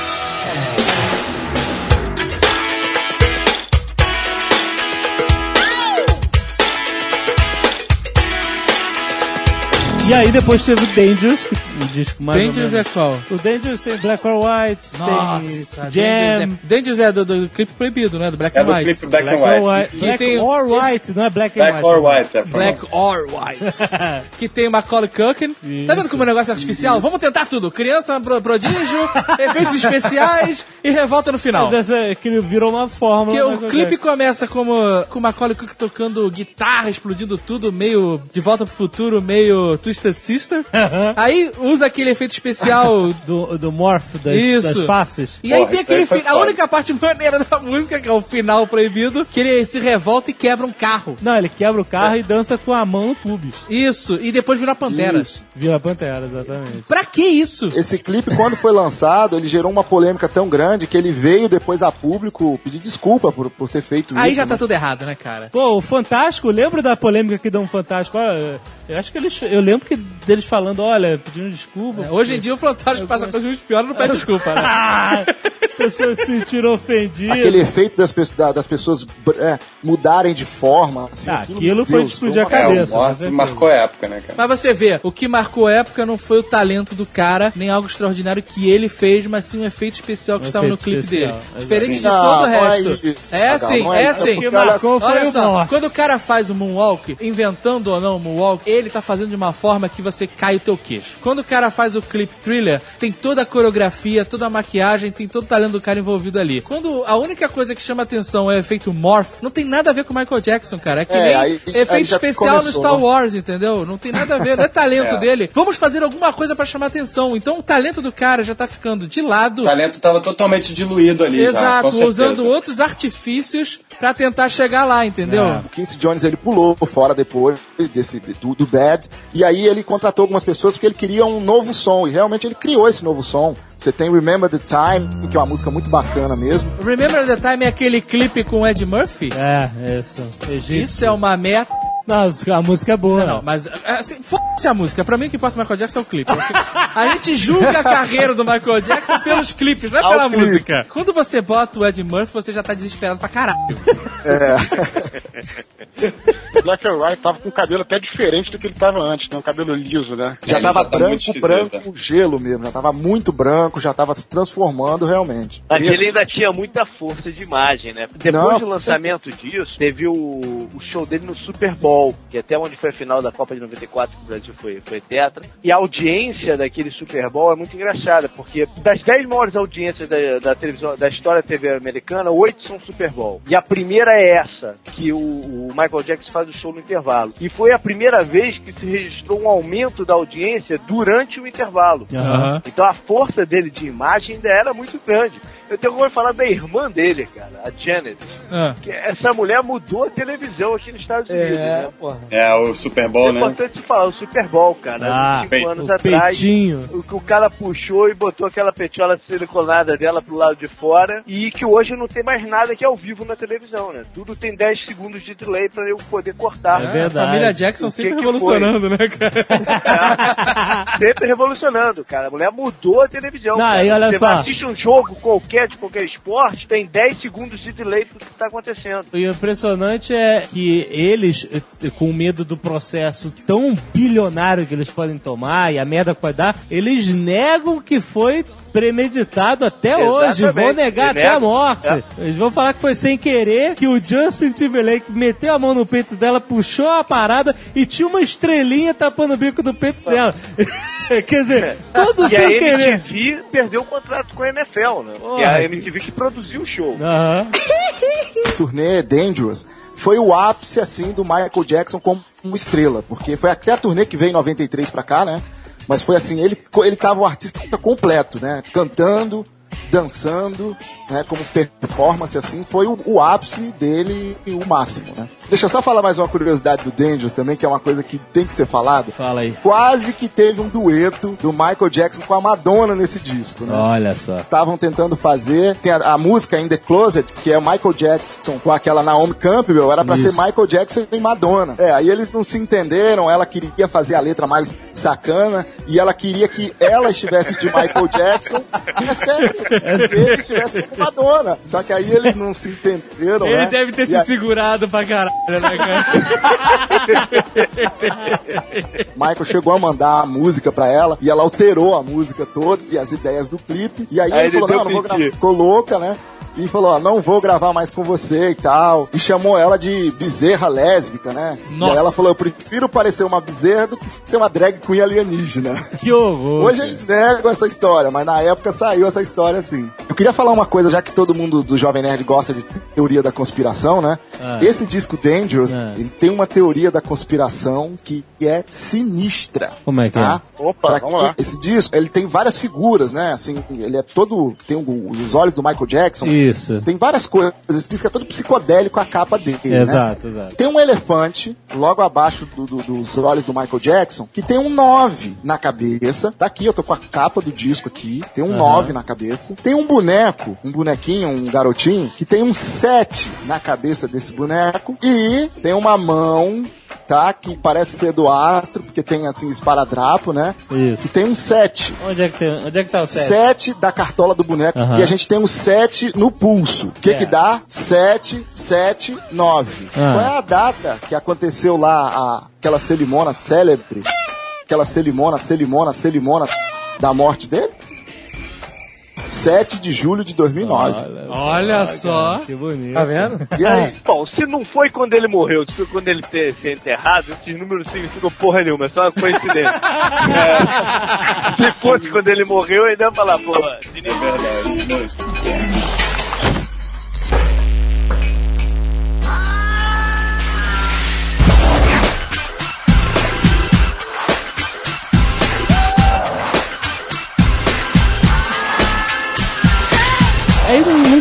E aí depois teve o Dangerous, que, o disco mais ou Dangerous é qual? O Dangerous tem Black or White, Nossa, tem Jam, Dangerous é, Dangerous é do, do clipe proibido, né? Do Black É and do White. clipe Black, Black and or White. Que Black tem- or White, não é Black and Black White. or White, é Black or White. *laughs* que tem Macaulay Culkin. Tá vendo como o negócio é artificial? Vamos tentar tudo. Criança, pro, prodígio, *laughs* efeitos especiais e revolta no final. Mas essa, é que virou uma fórmula. Porque do o clipe começa como com o Macaulay Culkin tocando guitarra, explodindo tudo, meio De Volta pro Futuro, meio Twisted Sister. aí usa aquele efeito especial. *laughs* Do, do morph das, Isso. das faces. E aí Porra, tem aí aquele fi- A única parte maneira da música, que é o final proibido, que ele se revolta e quebra um carro. Não, ele quebra o carro e dança com a mão no pubis. Isso, e depois vira Pantera. Isso. Vira Pantera, exatamente. Pra que isso? Esse clipe, quando foi lançado, ele gerou uma polêmica tão grande que ele veio depois a público pedir desculpa por, por ter feito Aí isso. já tá né? tudo errado, né, cara? Pô, o Fantástico, lembra da polêmica que deu um Fantástico? Eu acho que eles. Eu lembro que deles falando, olha, pedindo desculpa. Hoje em dia o Fantástico passa coisas muito piores não pede *laughs* desculpa, né? Ah, as pessoas se sentiram ofendidas. Aquele efeito das, pe- da- das pessoas é, mudarem de forma. assim, Ah, aquilo, aquilo foi Deus, de explodir a cabeça. É, marcou a época, né, cara? Mas você vê, o que marcou a época não foi o talento do cara, nem algo extraordinário que ele fez, mas sim um efeito especial que Um estava no clipe especial, dele. exato. Diferente de Não, todo o não é resto. É sim, não é é sim. Que marcou foi Olha só, quando o cara faz o moonwalk, inventando ou não o moonwalk, ele tá fazendo de uma forma que você cai o teu queixo. Quando o cara faz o clip thriller, tem toda a coreografia, toda a maquiagem, tem todo o talento do cara envolvido ali. Quando a única coisa que chama atenção é o efeito morph, não tem nada a ver com o Michael Jackson, cara. É que É, nem aí- aí efeito já especial no começou. Star Wars, entendeu? Não tem nada a ver, não é talento *laughs* É. dele. Vamos fazer alguma coisa pra chamar atenção. Então o talento do cara já tá ficando de lado. O talento tava totalmente diluído ali. já, Exato, certeza. usando outros artifícios pra tentar chegar lá, entendeu? É. O Quincy Jones ele pulou fora depois desse do, do Bad e aí ele contratou algumas pessoas porque ele queria um novo som e realmente ele criou esse novo som. Você tem Remember the Time, que é uma música muito bacana mesmo. Remember the Time é aquele clipe com o Ed Murphy? É, isso. Egípcio. Isso é uma merda. Não, a música é boa. Não, mas assim, foda-se a música. Pra mim o que importa do Michael Jackson é o clipe. *laughs* A gente julga a carreira do Michael Jackson pelos clipes, não é Ao pela clipe. música. Quando você bota o Ed Murphy, você já tá desesperado pra caralho. *laughs* Black and White tava com o cabelo até diferente do que ele tava antes, né? Um cabelo liso, né? Já É, tava tá muito branco, esquisito, branco, gelo mesmo. Já tava muito branco, já tava se transformando realmente. Mas ele ainda tinha muita força de imagem, né? Depois Não, do lançamento disso, teve o, o show dele no Super Bowl, que até onde foi a final da Copa de 94, que o Brasil foi, foi tetra. E a audiência daquele Super Bowl é muito engraçada, porque das 10 maiores audiências da, da televisão, da história da TV americana, 8 são Super Bowl. E a primeira é essa, que o, o Michael Jackson faz o show no intervalo. E foi a primeira vez que se registrou um aumento da audiência durante o intervalo. Aham. Então a força dele de imagem ainda era muito grande. Eu tenho como falar da irmã dele, cara, a Janet. Ah. Que essa mulher mudou a televisão aqui nos Estados Unidos, É, né? porra. É, o Super É Bowl, né? importante se falar, o Super Bowl, cara, Ah, cinco peito. anos O atrás. peitinho. O que o cara puxou e botou aquela petiola siliconada dela pro lado de fora e que hoje não tem mais nada que é ao vivo na televisão, né? Tudo tem 10 segundos de delay pra eu poder cortar. É verdade. A família Jackson sempre que revolucionando, né, cara? *laughs* Sempre revolucionando, cara. A mulher mudou a televisão. Não, cara. e olha Você só. assiste um jogo qualquer, de qualquer esporte, tem 10 segundos de delay pro que tá acontecendo. E o impressionante é que eles, com medo do processo tão bilionário que eles podem tomar e a merda que pode dar, eles negam que foi premeditado até hoje. Vão Exatamente. negar até a negam. morte. É. Eles vão falar que foi sem querer, que o Justin Timberlake meteu a mão no peito dela, puxou a parada e tinha uma estrelinha tapando o bico do peito dela. *laughs* Quer dizer, tudo E a sem querer. MTV perdeu o contrato com a NFL, né? Que é a MTV que produziu o show. Aham. turnê Dangerous foi o ápice assim do Michael Jackson como uma estrela, porque foi até a turnê que veio em 93 pra cá, né? Mas foi assim, ele ele tava um artista completo, né? Cantando, dançando, né, como performance assim, foi o, o ápice dele e o máximo, né? Deixa eu só falar mais uma curiosidade do Dangerous também, que é uma coisa que tem que ser falada. Fala aí. Quase que teve um dueto do Michael Jackson com a Madonna nesse disco, né? Olha só. estavam tentando fazer. Tem a, a música In The Closet, que é Michael Jackson com aquela Naomi Campbell, era pra Isso. ser Michael Jackson e Madonna. É, aí eles não se entenderam, ela queria fazer a letra mais sacana e ela queria que ela estivesse de Michael Jackson. É sério, ele estivesse como Madonna. Só que aí eles não se entenderam, Ele né? deve ter E se a- segurado pra caralho, né, cara? *laughs* Michael chegou a mandar a música pra ela e ela alterou a música toda e as ideias do clipe. E aí, Aí ele ele falou: Não, não vou gravar. Ficou louca, né? E falou: Ó, não vou gravar mais com você e tal. E chamou ela de bezerra lésbica, né? Nossa. E ela falou: eu prefiro parecer uma bezerra do que ser uma drag queen alienígena. Que horror. Hoje eles negam essa história, mas na época saiu essa história assim. Eu queria falar uma coisa, já que todo mundo do Jovem Nerd gosta de teoria da conspiração, né? Ah. Esse disco Dangerous, Ah. ele tem uma teoria da conspiração que é sinistra. Como é que tá? Opa, Pra vamos que- lá. Esse disco, ele tem várias figuras, né? Assim, ele é todo. Tem os olhos do Michael Jackson. é? Isso. Tem várias coisas. Esse disco é todo psicodélico a capa dele. né? Exato, exato. Tem um elefante logo abaixo do- do- dos olhos do Michael Jackson que tem um 9 na cabeça. Tá aqui, eu tô com a capa do disco aqui. Tem um 9 na cabeça. Tem um boneco, um bonequinho, um garotinho, que tem um 7 na cabeça desse boneco. E tem uma mão. Tá? Que parece ser do astro, porque tem assim esparadrapo, né? Isso. E tem um 7. Onde é que, tem, onde é que tá o sete? 7 da cartola do boneco. Aham. E a gente tem um 7 no pulso. O que que dá? 7, 7, 9. Ah. Qual é a data que aconteceu lá a- aquela cerimônia célebre? Aquela cerimônia, cerimônia, cerimônia da morte dele? 7 de julho de 2009. Olha só. Que bonito. Tá vendo? E aí? *laughs* Bom, se não foi quando ele morreu, se foi quando ele ter, ser enterrado, esses números significam porra nenhuma, é só uma coincidência. *laughs* É. Se fosse quando ele morreu, ainda ia falar, porra, É verdade.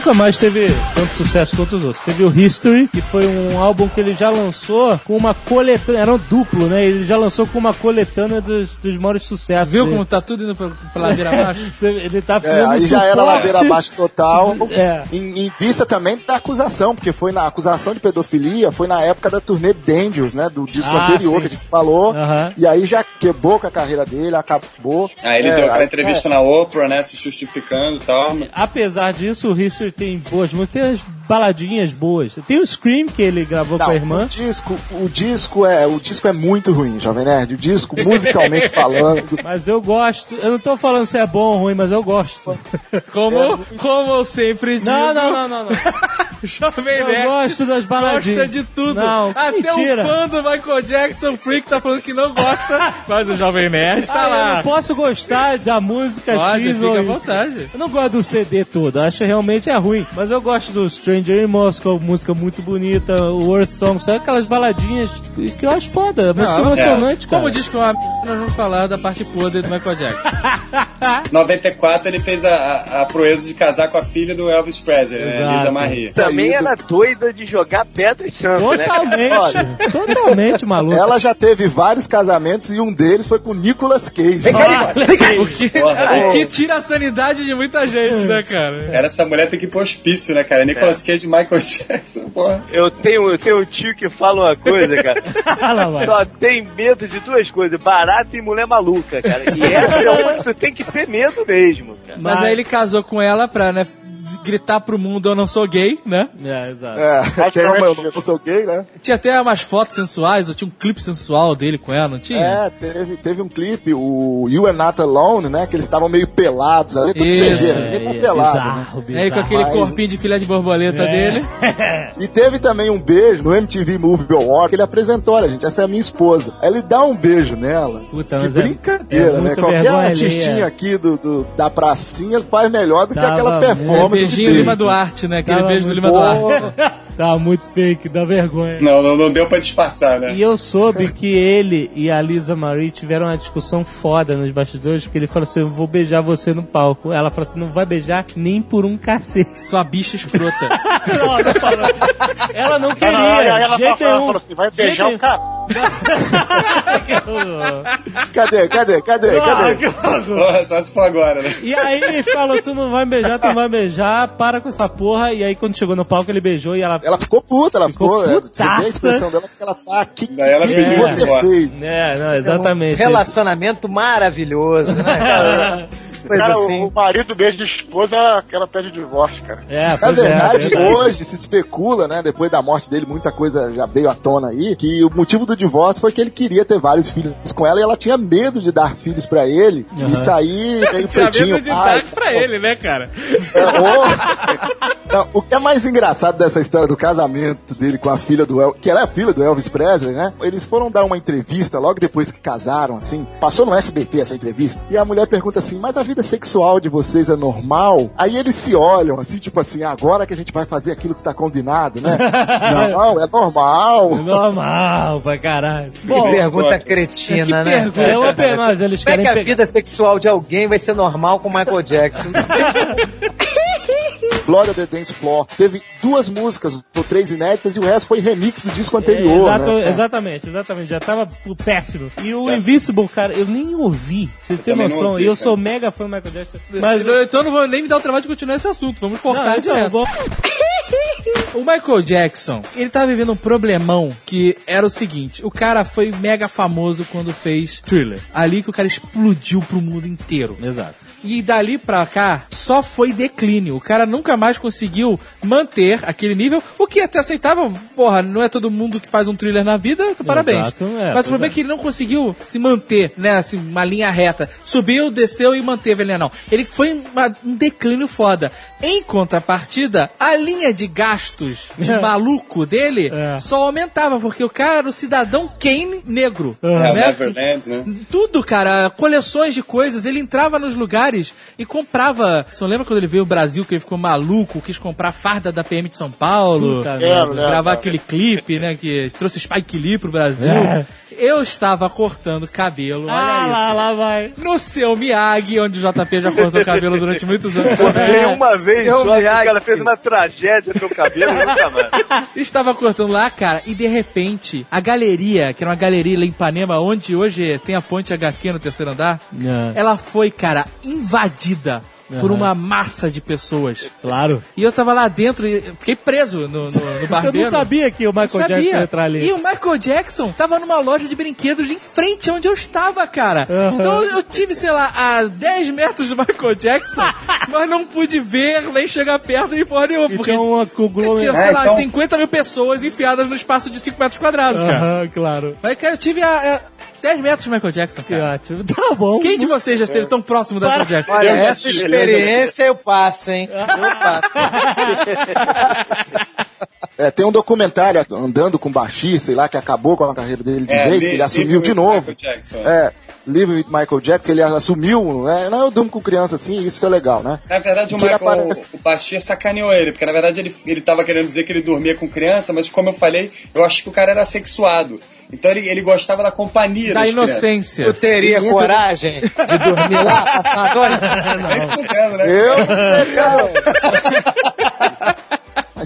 Nunca mais teve tanto sucesso quanto os outros. Teve o History, que foi um álbum que ele já lançou com uma coletânea, era um duplo, né? Ele já lançou com uma coletânea dos, dos maiores sucessos. Viu dele. como tá tudo indo pra, pra ladeira *laughs* abaixo? Ele tá É, fazendo aí já era ladeira abaixo total. *laughs* É. Em, em vista também da acusação, porque foi na acusação de pedofilia, foi na época da turnê Dangerous, né? Do disco Ah, anterior sim. que a gente falou. E aí já quebrou com a carreira dele, acabou. Aí ele É, deu aquela entrevista na Oprah, né? Se justificando e tal. Apesar disso, o History tem boas músicas, tem as baladinhas boas. Tem o Scream que ele gravou Não, com a irmã. O disco, o disco é, o disco é muito ruim, Jovem Nerd. O disco, musicalmente *laughs* falando, Mas eu gosto. Eu não tô falando se é bom ou ruim, mas eu gosto. *laughs* Como, como eu sempre digo. Não, não, não, não, não. *laughs* Jovem Eu Nerd gosto das baladinhas. gosta de tudo. Não, Até mentira. um fã do Michael Jackson Freak tá falando que não gosta, mas o Jovem Nerd tá Ah, eu lá. não posso gostar da música Pode, X fica ou à vontade. Eu não gosto do CD todo, acho que realmente é ruim. Mas eu gosto do Stranger in Moscow, música muito bonita, o Earth Song, sabe aquelas baladinhas que eu acho foda, música Não, emocionante, cara. Como diz que é uma nós vamos falar da parte podre do Michael Jackson. *laughs* 94 ele fez a, a, a proeza de casar com a filha do Elvis Presley, né? Lisa Marie. também Saído. era doida de jogar pedra e santo, né? Totalmente, Olha. totalmente maluco. ela já teve vários casamentos e um deles foi com Nicolas Cage. O que, Porra, o que tira a sanidade de muita gente, né, cara? Era essa mulher tem que hospício, né, cara? Nicolas Cage e Michael Jackson, porra. Eu tenho, eu tenho um tio que fala uma coisa, cara. *laughs* Só tem medo de duas coisas, barata e mulher maluca, cara. E essa é uma que tu tem que ter medo mesmo, cara. Mas, aí ele casou com ela pra, né, gritar pro mundo eu não sou gay, né? É, exato. É, tem uma, eu não sou gay, né? Tinha até umas fotos sensuais, ou tinha um clipe sensual dele com ela, não tinha? É, teve, teve um clipe, o You Are Not Alone, né? Que eles estavam meio pelados ali, tudo Isso, CG, É, ninguém tá é pelado, né? bizarro, bizarro. Aí com aquele Mas- corpinho de filé de borboleta dele. *laughs* E teve também um beijo no MTV Movie Award que ele apresentou, olha gente, essa é a minha esposa. Aí ele dá um beijo nela. Puta, que é- brincadeira, é né? Qualquer artistinha aqui do, do- da pracinha faz melhor do que Tava aquela mesmo. É, performance. Beijinho. Lima Duarte, né? Aquele Tava beijo do Lima Duarte. *laughs* Tá muito fake, dá vergonha. Não, não, não deu pra disfarçar, né? E eu soube que ele e a Lisa Marie tiveram uma discussão foda nos bastidores, porque ele falou assim: Eu vou beijar você no palco. Ela falou assim: Não vai beijar nem por um cacete. Sua bicha escrota. *laughs* não, não falou. Ela não Não, queria. não, aí ela jeito falou, nenhum. falou assim, vai Jeito beijar o cara. *laughs* cadê, cadê, cadê, Ah, cadê? Porra, só se for agora, né? E aí ele falou, tu não vai beijar, tu não vai beijar, para com essa porra. E aí quando chegou no palco ele beijou e ela... Ela ficou puta, ela Ficou ficou. é, Você vê a expressão dela que ela tá aqui. Que, ela que pediu você fez? É, não, exatamente. Relacionamento maravilhoso, né? cara? *laughs* Cara, o- assim. o marido beijo de esposa, ela pede divórcio, cara. É, Na pois é, verdade, é verdade. hoje se especula, né, depois da morte dele, muita coisa já veio à tona aí, que o motivo do divórcio foi que ele queria ter vários filhos com ela e ela tinha medo de dar filhos pra ele Aham. e sair meio *laughs* Tinha pretinho. medo de pai, dar pra ele, né, cara? É, ou- *laughs* Não, o que é mais engraçado dessa história do casamento dele com a filha do El, que ela é a filha do Elvis Presley, né? Eles foram dar uma entrevista logo depois que casaram, assim. Passou no SBT essa entrevista. E a mulher pergunta assim: Mas a vida sexual de vocês é normal? Aí eles se olham, assim, tipo assim: Agora que a gente vai fazer aquilo que tá combinado, né? *laughs* Não, é normal. Normal, pra caralho. Que pergunta cretina, que né? pergunta, é uma pergunta, eles Como é que a pegar... vida sexual de alguém vai ser normal com Michael Jackson? *laughs* Of the Dance Floor teve duas músicas, ou três inéditas, e o resto foi remix do disco anterior. Exato- né? Exatamente, exatamente. Já tava péssimo. E o Invincible, cara, eu nem ouvi. Você tem noção? ouvi, E eu cara. sou mega fã do Michael Jackson. Mas, então eu não vou nem me dar o trabalho de continuar esse assunto. Vamos cortar Não, então, direto. bom, *laughs* O Michael Jackson, ele tava vivendo um problemão que era o seguinte: o cara foi mega famoso quando fez Thriller. Ali que o cara explodiu pro mundo inteiro. Exato. E dali pra cá, só foi declínio. O cara nunca mais conseguiu manter aquele nível, o que é até aceitável. Porra, não é todo mundo que faz um thriller na vida, parabéns. Exato, é, Mas o problema é. é. que ele não conseguiu se manter, né, assim, uma linha reta. Subiu, desceu e manteve a linha, não. Ele foi uma- um declínio foda. Em contrapartida, a linha de gastos de maluco dele É. só aumentava, porque o cara era o cidadão Kane negro. É, o né? Neverland, né? Tudo, cara, coleções de coisas. Ele entrava nos lugares e comprava. Você não lembra quando ele veio ao Brasil que ele ficou maluco, quis comprar farda da PM de São Paulo? Puta merda. gravar aquele clipe, né? Que trouxe Spike Lee pro Brasil. É. Eu estava cortando cabelo, olha Ah, isso. lá, lá vai. No seu Miyagi, onde o JP já cortou cabelo durante muitos anos Tem também. uma vez só o cara fez uma tragédia no seu cabelo nunca mais. *laughs* Estava cortando lá, cara, e de repente, a galeria, que era uma galeria lá em Ipanema, onde hoje tem a ponte HQ no terceiro andar, É. ela foi, cara, invadida por uma massa de pessoas. Claro. E eu tava lá dentro e fiquei preso no, no, no *laughs* Você barbeiro. não sabia que o Michael Jackson ia entrar ali. E o Michael Jackson tava numa loja de brinquedos em frente onde eu estava, cara. Aham. Então eu tive, sei lá, a 10 metros do Michael Jackson, *laughs* mas não pude ver nem chegar perto nem porra nenhuma. E Porque tinha uma tinha, conglomerada. sei É, lá, então- 50 mil pessoas enfiadas no espaço de 5 metros quadrados, cara. Claro. Mas, cara, eu tive a, a 10 metros do Michael Jackson, Que cara. ótimo. Tá bom. Quem de vocês já esteve tão próximo da Michael Jackson? Olha, essa experiência eu passo, hein? Eu passo. *laughs* É, tem um documentário andando com Bashir, sei lá, que acabou com a carreira dele de É, vez, Li- que ele assumiu de with novo. Michael Jackson, É, Living with Michael Jackson, que ele assumiu, né? Não, eu durmo com criança assim, isso é legal, né? Na verdade, o Que Michael, aparece- o Bashir sacaneou ele, porque na verdade ele, ele tava querendo dizer que ele dormia com criança, mas como eu falei, eu acho que o cara era sexuado. Então ele, ele gostava da companhia Da das inocência. Tu teria coragem de dormir lá, passar a noite? *laughs* crianças. Né? Eu não teria. Mas *laughs*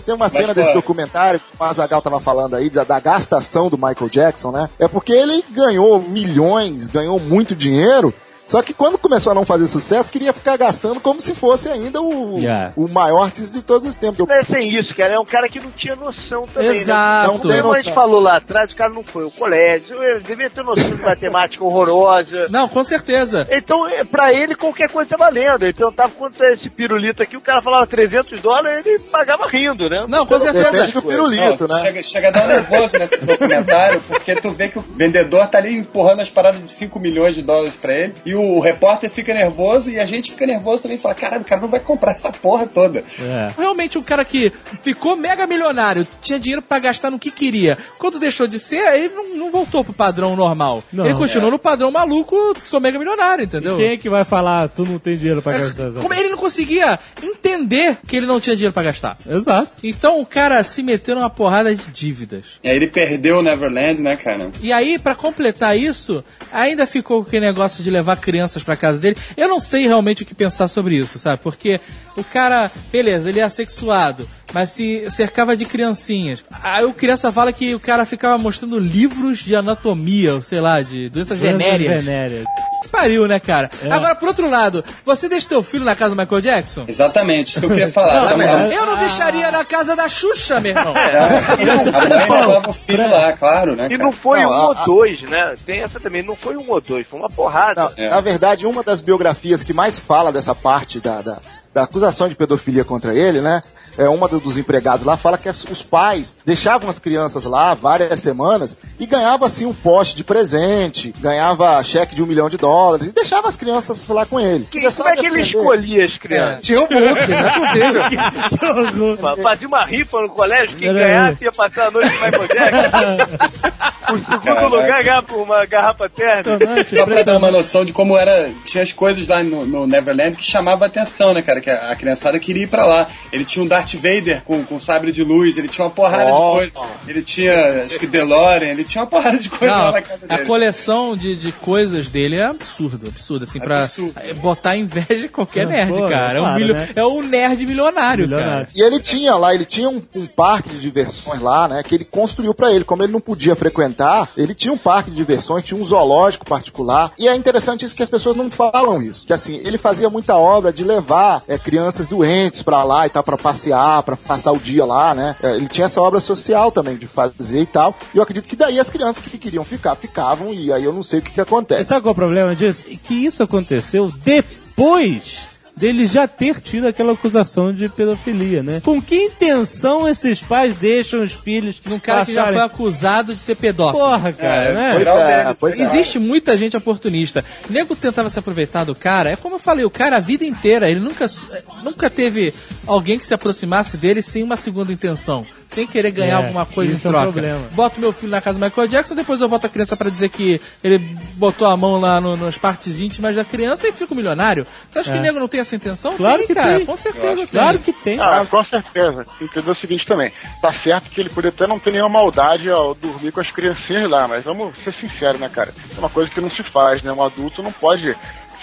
tem uma cena desse documentário que o Mazagal tava falando aí, da, da gastação do Michael Jackson, né? É porque ele ganhou milhões, ganhou muito dinheiro, só que quando começou a não fazer sucesso, queria ficar gastando como se fosse ainda o, Yeah. o maior artista de todos os tempos. Eu- Não é sem isso, cara. É um cara que não tinha noção também. Né? Exato. Não tem Como a gente falou lá atrás, o cara não foi ao colégio, ele devia ter noção de matemática *laughs* horrorosa. Não, com certeza. Então, é, pra ele, qualquer coisa tá valendo. Então, tava quanto é esse pirulito aqui, o cara falava 300 dólares, ele pagava rindo, né? Não, com certeza. Depende do pirulito, Não, né? chega, chega a dar um nervoso nesse documentário, porque tu vê que o vendedor tá ali empurrando as paradas de 5 milhões de dólares pra ele, e o repórter fica nervoso, e a gente fica nervoso também, fala, caralho, o cara não vai comprar essa porra toda. É. Realmente um cara que ficou mega milionário, tinha dinheiro pra gastar no que queria. Quando deixou de ser, ele não, não voltou pro padrão normal. Não. ele continuou no padrão maluco, sou mega milionário, entendeu? Quem é que vai falar, tu não tem dinheiro pra gastar? Como ele não conseguia entender que ele não tinha dinheiro pra gastar. Exato. Então o cara se meteu numa porrada de dívidas. E aí ele perdeu o Neverland, né, cara? E aí, pra completar isso, ainda ficou com aquele negócio de levar crianças pra casa dele. Eu não sei realmente o que pensar sobre isso, sabe? Porque o cara, beleza, ele é assexuado, mas se cercava de criancinhas. Aí o criança fala que o cara ficava mostrando livros de anatomia, ou sei lá, de doenças venéreas. Venéreas. Que pariu, né, cara? É. Agora, por outro lado, você deixa teu filho na casa do Michael Jackson? Exatamente, isso que eu queria falar. Não, mulher- Eu não deixaria na casa da Xuxa, meu irmão. *laughs* a mãe levava o filho lá, claro, né? E cara? não foi Não, um a- ou dois, né? Tem essa também, não foi um ou dois, foi uma porrada. Não, Na verdade, uma das biografias que mais fala dessa parte da, da, da acusação de pedofilia contra ele, né? É, uma do- dos empregados lá fala que as- os pais deixavam as crianças lá várias semanas e ganhava assim um poste de presente, ganhava cheque de um milhão de dólares e deixava as crianças lá com ele. Que- como é que ele escolhia as crianças? Tinha um book, inclusive. Horror. Fa- Fazia uma rifa no colégio, quem ganhasse ia passar a noite com o Michael Jackson. O segundo lugar ganhava uma garrafa térmica. Só pra dar uma noção de como era. Tinha as coisas lá no, no Neverland que chamavam a atenção, né, cara? Que a, a criançada queria ir pra lá. Ele tinha um Darth Vader com, com sabre de luz, ele tinha uma porrada Ó. de coisa. Ele tinha, acho que DeLorean, ele tinha uma porrada de coisa lá Não, na casa a dele. coleção de, de coisas dele é absurdo, absurdo, assim, pra Absurdo. eh, botar inveja de qualquer Ah, nerd, pô, cara. É, um claro, milho- né? é um nerd milionário, Milionário. cara. E ele tinha lá, ele tinha um, um parque de diversões lá, né? Que ele construiu pra ele. Como ele não podia frequentar, ele tinha um parque de diversões, tinha um zoológico particular. E é interessante isso que as pessoas não falam isso. Que assim, ele fazia muita obra de levar é, crianças doentes pra lá e tal, pra passear, pra passar o dia lá, né? É, ele tinha essa obra social também de fazer e tal. E eu acredito que daí as crianças que queriam ficar, ficavam. E aí eu não sei o que, que E acontece. sabe qual é o problema disso? Que isso aconteceu depois dele já ter tido aquela acusação de pedofilia, né? Com que intenção esses pais deixam os filhos Num cara que já passarem- foi acusado de ser pedófilo. Porra, cara, É, né? Pois é, pois é. Existe muita gente oportunista. O nego tentava se aproveitar do cara. É como eu falei, o cara a vida inteira, ele nunca, nunca teve alguém que se aproximasse dele sem uma segunda intenção. Sem querer ganhar É, alguma coisa em isso é um troca. problema. Boto meu filho na casa do Michael Jackson, depois eu boto a criança pra dizer que ele botou a mão lá no- nas partes íntimas da criança e fica milionário. Você acha que o nego não tem essa intenção? É. Claro tem, que cara. tem. Com certeza tem. Claro que tem. Ah, com certeza. Entendeu o seguinte também. Tá certo que ele poderia até não ter nenhuma maldade ao dormir com as criancinhas lá, mas vamos ser sinceros, né, cara? É uma coisa que não se faz, né? Um adulto não pode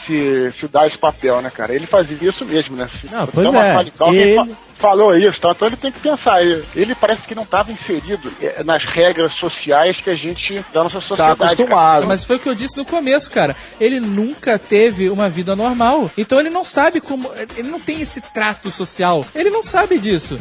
se, se dar esse papel, né, cara? Ele fazia isso mesmo, né? Se Não, se pois é. falha de cal, alguém Ele- fa- falou isso, tá? então ele tem que pensar. Ele, ele parece que não estava inserido eh, nas regras sociais que a gente, da nossa Tá sociedade. cara. acostumado. Mas foi o que eu disse no começo, cara. Ele nunca teve uma vida normal. Então ele não sabe como. Ele não tem esse trato social. Ele não sabe disso.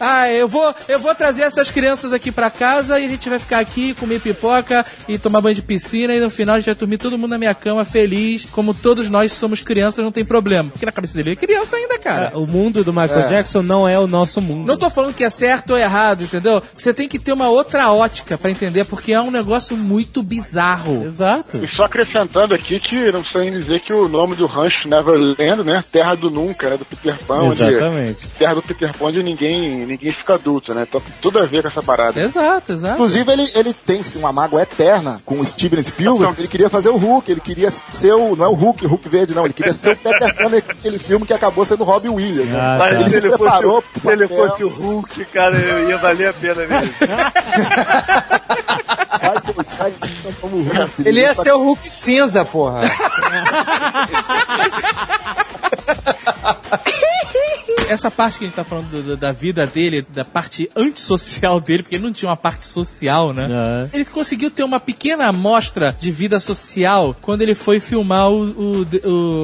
Ah, eu vou, eu vou trazer essas crianças aqui pra casa e a gente vai ficar aqui, comer pipoca e tomar banho de piscina e no final a gente vai dormir todo mundo na minha cama feliz. Como todos nós somos crianças, não tem problema. Porque na cabeça dele ele é criança ainda, cara. O mundo do Michael É. Jackson não é o nosso mundo. Não tô falando que é certo ou errado, entendeu? Você tem que ter uma outra ótica pra entender, porque é um negócio muito bizarro. Exato. E só acrescentando aqui que não sei dizer que o nome do rancho Neverland, né? Terra do Nunca, né? Do Peter Pan, onde Exatamente. terra do Peter Pan onde ninguém, ninguém fica adulto, né? Então tem tudo a ver com essa parada. Exato, exato. Inclusive, ele, ele tem uma mágoa eterna com o Steven Spielberg. Ele queria fazer o Hulk, ele queria ser o. Não é o Hulk, o Hulk verde, não. Ele queria ser o Peter Pan naquele filme que acabou sendo Robbie Williams. Né? Ah, Mas ele se se ele, preparou fosse, se ele papel. fosse o Hulk, cara, ia valer a pena mesmo. Ele ia ser o Hulk cinza, porra. *laughs* essa parte que a gente tá falando do- do- da vida dele, da parte antissocial dele, porque ele não tinha uma parte social, né? É. Ele conseguiu ter uma pequena amostra de vida social quando ele foi filmar o, o,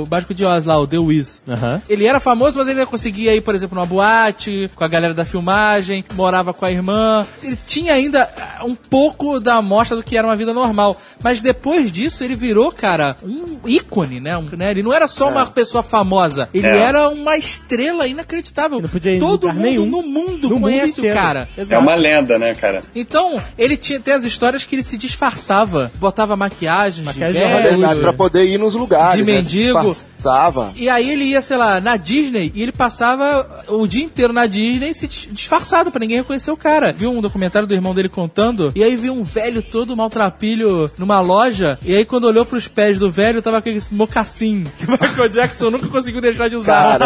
o Mágico de Oz lá, o The Wiz. Ele era famoso, mas ele ainda conseguia ir, por exemplo, numa boate, com a galera da filmagem, morava com a irmã. Ele tinha ainda ah, um pouco da amostra do que era uma vida normal. Mas depois disso, ele virou, cara, um ícone, né? Um- né? Ele não era só uma pessoa famosa, ele É. era uma estrela inacreditável. Ele não podia ir em Todo mundo nenhum. no mundo No mundo conhece inteiro. o cara. É uma lenda, né, cara? Então, ele tinha tem as histórias que ele se disfarçava, botava maquiagens Maquiagem de É verdade, pra poder ir nos lugares. De né? Mendigo. disfarçava. E aí ele ia, sei lá, na Disney e ele passava o dia inteiro na Disney se dis- disfarçado pra ninguém reconhecer o cara. Viu um documentário do irmão dele contando e aí viu um velho todo maltrapilho numa loja e aí quando olhou pros pés do velho tava aquele mocassim *laughs* que o Michael Jackson nunca conseguiu deixar de usar.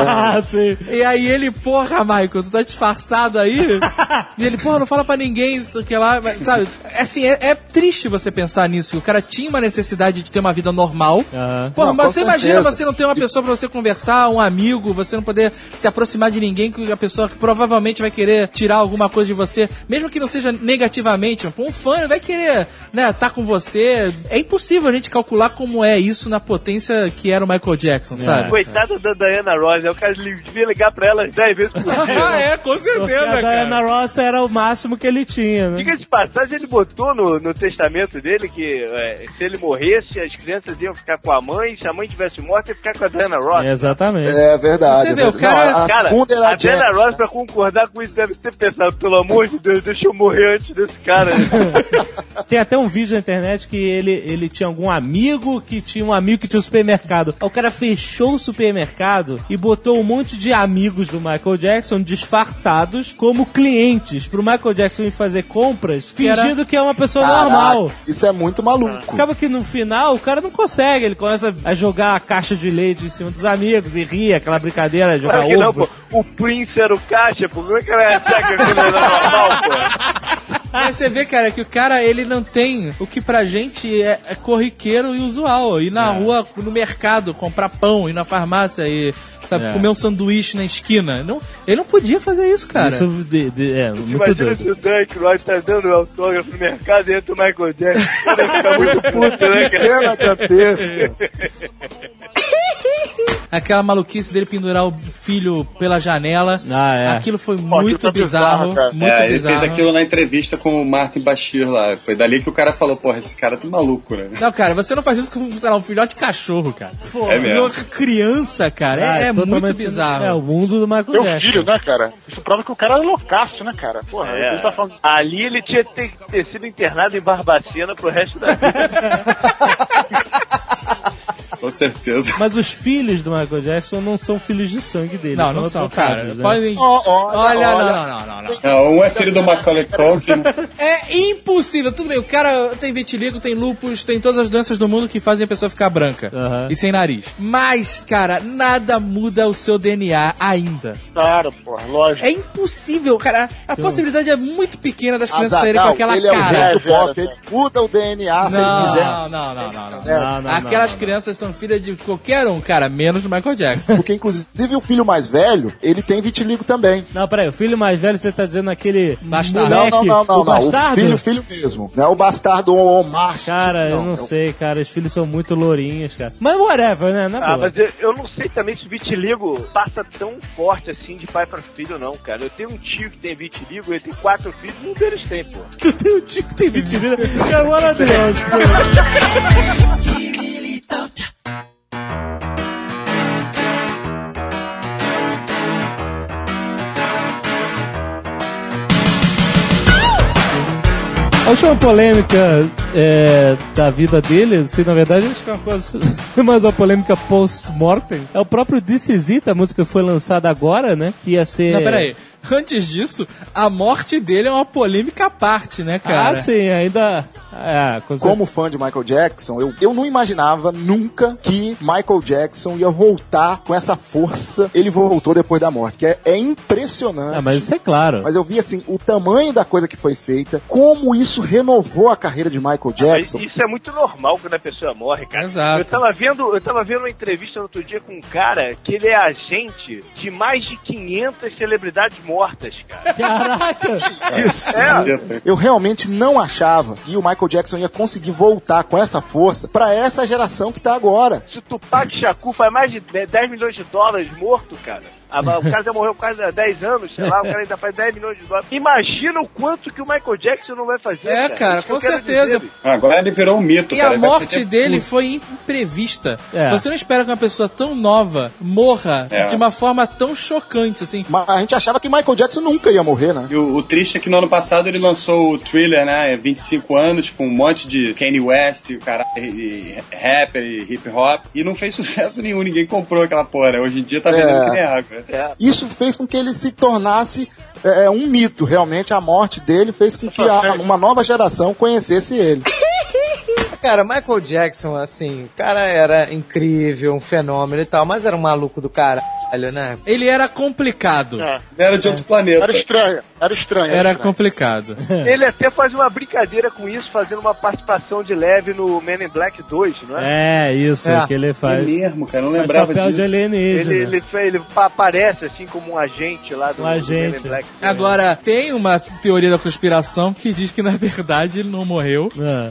Sim. *laughs* E aí ele, porra, Michael, tu tá disfarçado aí? *laughs* e ele, porra, não fala pra ninguém, que lá, mas, sabe? É Assim, é, é triste você pensar nisso. O cara tinha uma necessidade de ter uma vida normal. Aham. Porra, Não, mas você imagina certeza. você não ter uma pessoa pra você conversar, um amigo, você não poder se aproximar de ninguém, que a pessoa que provavelmente vai querer tirar alguma coisa de você, mesmo que não seja negativamente. Um fã vai querer, né, tá com você. É impossível a gente calcular como é isso na potência que era o Michael Jackson, sabe? Coitada da Diana Ross, né? O cara devia ligar pra ela 10 vezes por *laughs* dia. ah, é, com Porque certeza, a Diana cara. Ross era o máximo que ele tinha, né? Diga de passagem, ele botou no, no testamento dele que é, se ele morresse, as crianças iam ficar com a mãe, se a mãe tivesse morta, ia ficar com a Diana Ross. Exatamente. É verdade. Você é vê, o verdade. cara- Não, a, a Cara, era a Diana. Ross, pra concordar com isso, deve ter pensado, pelo amor de Deus, deixa eu morrer antes desse cara. *laughs* Tem até um vídeo na internet que ele, ele tinha algum amigo que tinha um amigo que tinha um supermercado. Aí o cara fechou o supermercado e botou um monte de amigos do Michael Jackson disfarçados como clientes pro Michael Jackson ir fazer compras, era- fingindo que é uma pessoa Caraca, normal. Isso é muito maluco. Acaba que no final o cara não consegue, ele começa a jogar a caixa de leite em cima dos amigos e rir, aquela brincadeira, jogar Claro não, ovo. pô. O Prince era o caixa, pô. Como é que achar que aquilo era normal, pô? *laughs* Mas você vê, cara, que o cara, ele não tem o que pra gente é, é corriqueiro e usual. Ir na rua, no mercado, comprar pão, ir na farmácia e, sabe, É. comer um sanduíche na esquina. Não, ele não podia fazer isso, cara. Isso de- de- é muito Imagina doido. se o Dan Aykroyd tá dando autógrafo no mercado e entra o Michael Jackson. *laughs* Fica muito puto, né, Que cara? cena dantesca. *laughs* Aquela maluquice dele pendurar o filho pela janela. Ah, é. Aquilo foi aquilo muito tá bizarro. bizarro, muito é, ele bizarro. fez aquilo na entrevista com o Martin Bashir lá. Foi dali que o cara falou, porra, esse cara tá maluco, né? Não, cara, você não faz isso com, sei lá, um filhote de cachorro, cara. Pô, É mesmo. uma criança, cara. Ah, é é muito totalmente- bizarro. É o mundo do Michael Meu Jackson. filho, né, cara? Isso prova que o cara é loucaço, né, cara? Porra, É. ele tá falando. Ali ele tinha que ter, ter sido internado em Barbacena pro resto da vida. *laughs* Com certeza. Mas os filhos do Michael Jackson não são filhos de sangue dele. Não, não são, cara. né? Podem... Ó, olha, Olha, olha. não, não, não, não, não. Não, um é filho do Macaulay Culkin. É impossível. Tudo bem, o cara tem vitiligo, tem lupus, tem todas as doenças do mundo que fazem a pessoa ficar branca. E sem nariz. Mas, cara, nada muda o seu DNA ainda. Claro, porra, lógico. É impossível, cara. A possibilidade é muito pequena das crianças saírem com aquela ele é o cara. rei do É, pop, ele muda o DNA se ele Não, quiser. não, não, não, não. Não, não, Aquelas não, crianças são filhas de qualquer um, cara, menos do Michael Jackson. Porque, inclusive, o filho mais velho, ele tem vitiligo também. Não, peraí, o filho mais velho, você tá dizendo aquele Bastardo. Não, moleque, não, não, não, o não. O bastardo? filho, filho mesmo. Não é o bastardo Omar. Cara, eu não, não é o- sei, cara, os filhos são muito lourinhos, cara. Mas whatever, né? Na Ah, boa. mas eu, eu não sei também se o vitiligo passa tão forte assim de pai pra filho, não, cara. Eu tenho um tio que tem vitiligo, ele tem quatro filhos um deles tem, pô. *laughs* Tu tem um tio que tem vitiligo. Cara, maravilhoso. *laughs* A última polêmica é, da vida dele, assim, na verdade, acho que é uma coisa *laughs* mais uma polêmica post-mortem. É o próprio It, a música que foi lançada agora, né? Que ia ser... Não, peraí. Antes disso, a morte dele é uma polêmica à parte, né, cara? Ah, sim, ainda... É, com. Como fã de Michael Jackson, eu, eu não imaginava nunca que Michael Jackson ia voltar com essa força. Ele voltou depois da morte, que é, é impressionante. Ah, mas isso é claro. Mas eu vi assim o tamanho da coisa que foi feita, como isso renovou a carreira de Michael Mas Jackson. isso é muito normal quando a pessoa morre, cara. Exato. Eu tava vendo, eu tava vendo uma entrevista no outro dia com um cara que ele é agente de mais de 500 celebridades mortas, cara. Caraca! *laughs* Isso. É. Eu realmente não achava que o Michael Jackson ia conseguir voltar com essa força pra essa geração que tá agora. Se o Tupac Shakur faz mais de 10 milhões de dólares morto, cara. Ah, O cara já morreu quase há 10 anos, sei lá, o cara ainda faz 10 milhões de dólares. Imagina o quanto que o Michael Jackson não vai fazer. É, cara, eu com certeza. dizer. Agora ele virou um mito, E cara. a morte dele foi imprevista. É. Você não espera que uma pessoa tão nova morra É. de uma forma tão chocante, assim. Mas a gente achava que Michael Jackson nunca ia morrer, né? E o, o triste é que no ano passado ele lançou o thriller, né? 25 anos, com um monte de Kanye West e o cara e, e rapper e hip hop. E não fez *laughs* sucesso nenhum, ninguém comprou aquela porra. né? Hoje em dia tá vendendo É. que nem água. Isso fez com que ele se tornasse é, um mito. Realmente, a morte dele fez com que a- uma nova geração conhecesse ele. *laughs* Cara, Michael Jackson, assim, o cara era incrível, um fenômeno e tal, mas era um maluco do caralho, né? Ele era complicado. É. Era de outro planeta. Era estranho, era estranho. Era estranho. complicado. *laughs* Ele até faz uma brincadeira com isso, fazendo uma participação de leve no Men in Black 2, não é? É, isso É. que ele É faz. mesmo, cara, não Faz lembrava papel disso. de alienígena. Ele, ele, ele pa- aparece assim como um agente lá do, Um do Men agente. in Black. Agora, tem uma teoria da conspiração que diz que, na verdade, ele não morreu. Ah,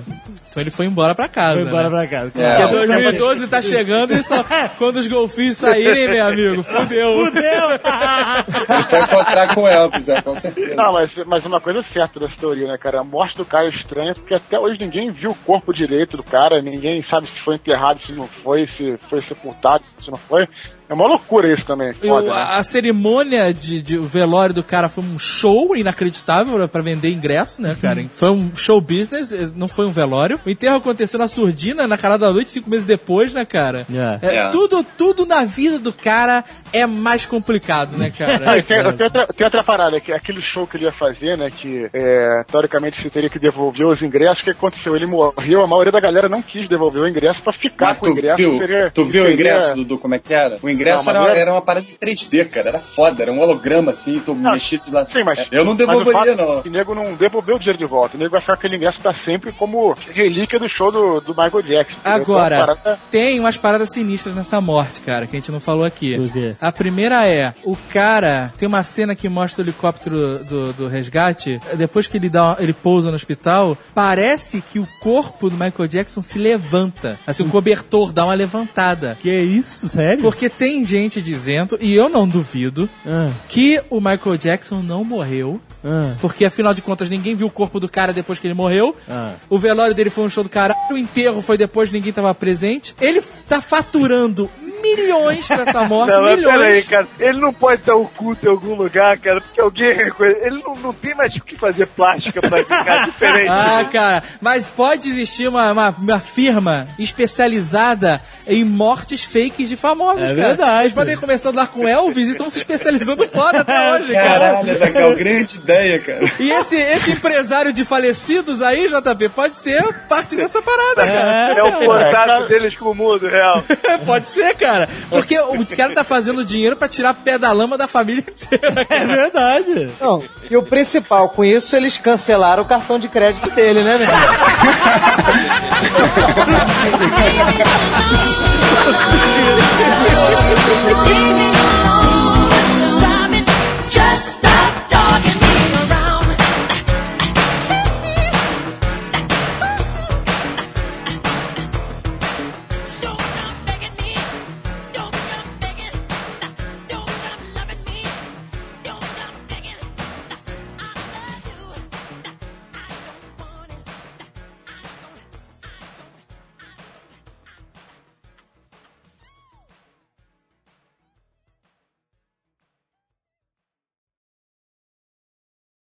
Então ele foi embora pra casa. foi embora né? pra casa. É. Porque 2012 tá chegando e só *laughs* quando os golfinhos saírem, meu amigo, fudeu. Fudeu! *laughs* Ele foi encontrar com o Elvis, é, com certeza. Não, mas, mas uma coisa é certa dessa teoria, né, cara? A morte do cara é estranha porque até hoje ninguém viu o corpo direito do cara, ninguém sabe se foi enterrado, se não foi, se foi sepultado, se não foi. É uma loucura isso também. Eu- Foda, né? a, a cerimônia de, de o velório do cara foi um show inacreditável pra- pra vender ingresso, né, cara? Foi um show business, eh, não foi um velório. O enterro aconteceu na surdina, na cara da noite, cinco meses depois, né, cara? É. É, É. Tudo, tudo na vida do cara é mais complicado, né, cara? *laughs* Ah, tem, tem outra, tem outra parada, que aquele show que ele ia fazer, né? Que é, teoricamente você teria que devolver os ingressos. O que aconteceu? Ele morreu, a maioria da galera não quis devolver o ingresso pra ficar Mas com o ingresso. viu, seria- tu viu o seria- ingresso, Dudu, como é que era? O ingresso Não, era, maneiro. era uma parada de 3D, cara. Era foda, era um holograma assim, tu mexia de lá. Sim, mas. Eu não mas o devolveria, é não. que O nego não devolveu o dinheiro de volta. O nego vai ficar aquele ingresso pra sempre como relíquia do show do, do Michael Jackson. Agora, Então, a parada- tem umas paradas sinistras nessa morte, cara, que a gente não falou aqui. Por quê? A primeira é, o cara, tem uma cena que mostra o helicóptero do, do resgate, depois que ele, dá, ele pousa no hospital, parece que o corpo do Michael Jackson se levanta. Assim, o cobertor dá uma levantada. Que isso? Sério? Porque tem gente dizendo, e eu não duvido, Ah, que o Michael Jackson não morreu. ah. Porque afinal de contas ninguém viu o corpo do cara depois que ele morreu. Ah. O velório dele foi um show do caralho. O enterro foi depois, ninguém tava presente. Ele tá faturando milhões com essa morte, Não, mas milhões. peraí, cara. Ele não pode estar oculto em algum lugar, cara, porque alguém reconhece. Ele não, não tem mais o que fazer plástica pra ficar *laughs* diferente. Ah, cara, mas pode existir uma, uma, uma firma especializada em mortes fakes de famosos, É cara. verdade. Eles podem começar lá com Elvis e estão se especializando foda até *laughs* hoje, cara. Caralho, Zagal, grande ideia, cara. E esse, esse empresário de falecidos aí, JP, pode ser parte dessa parada, cara. É o contato deles com o mundo real. *laughs* Pode ser, cara. Porque o cara tá fazendo dinheiro pra tirar pé da lama da família inteira. *laughs* É verdade. Não, e o principal, com isso eles cancelaram o cartão de crédito dele, né, meu irmão? Give *laughs* me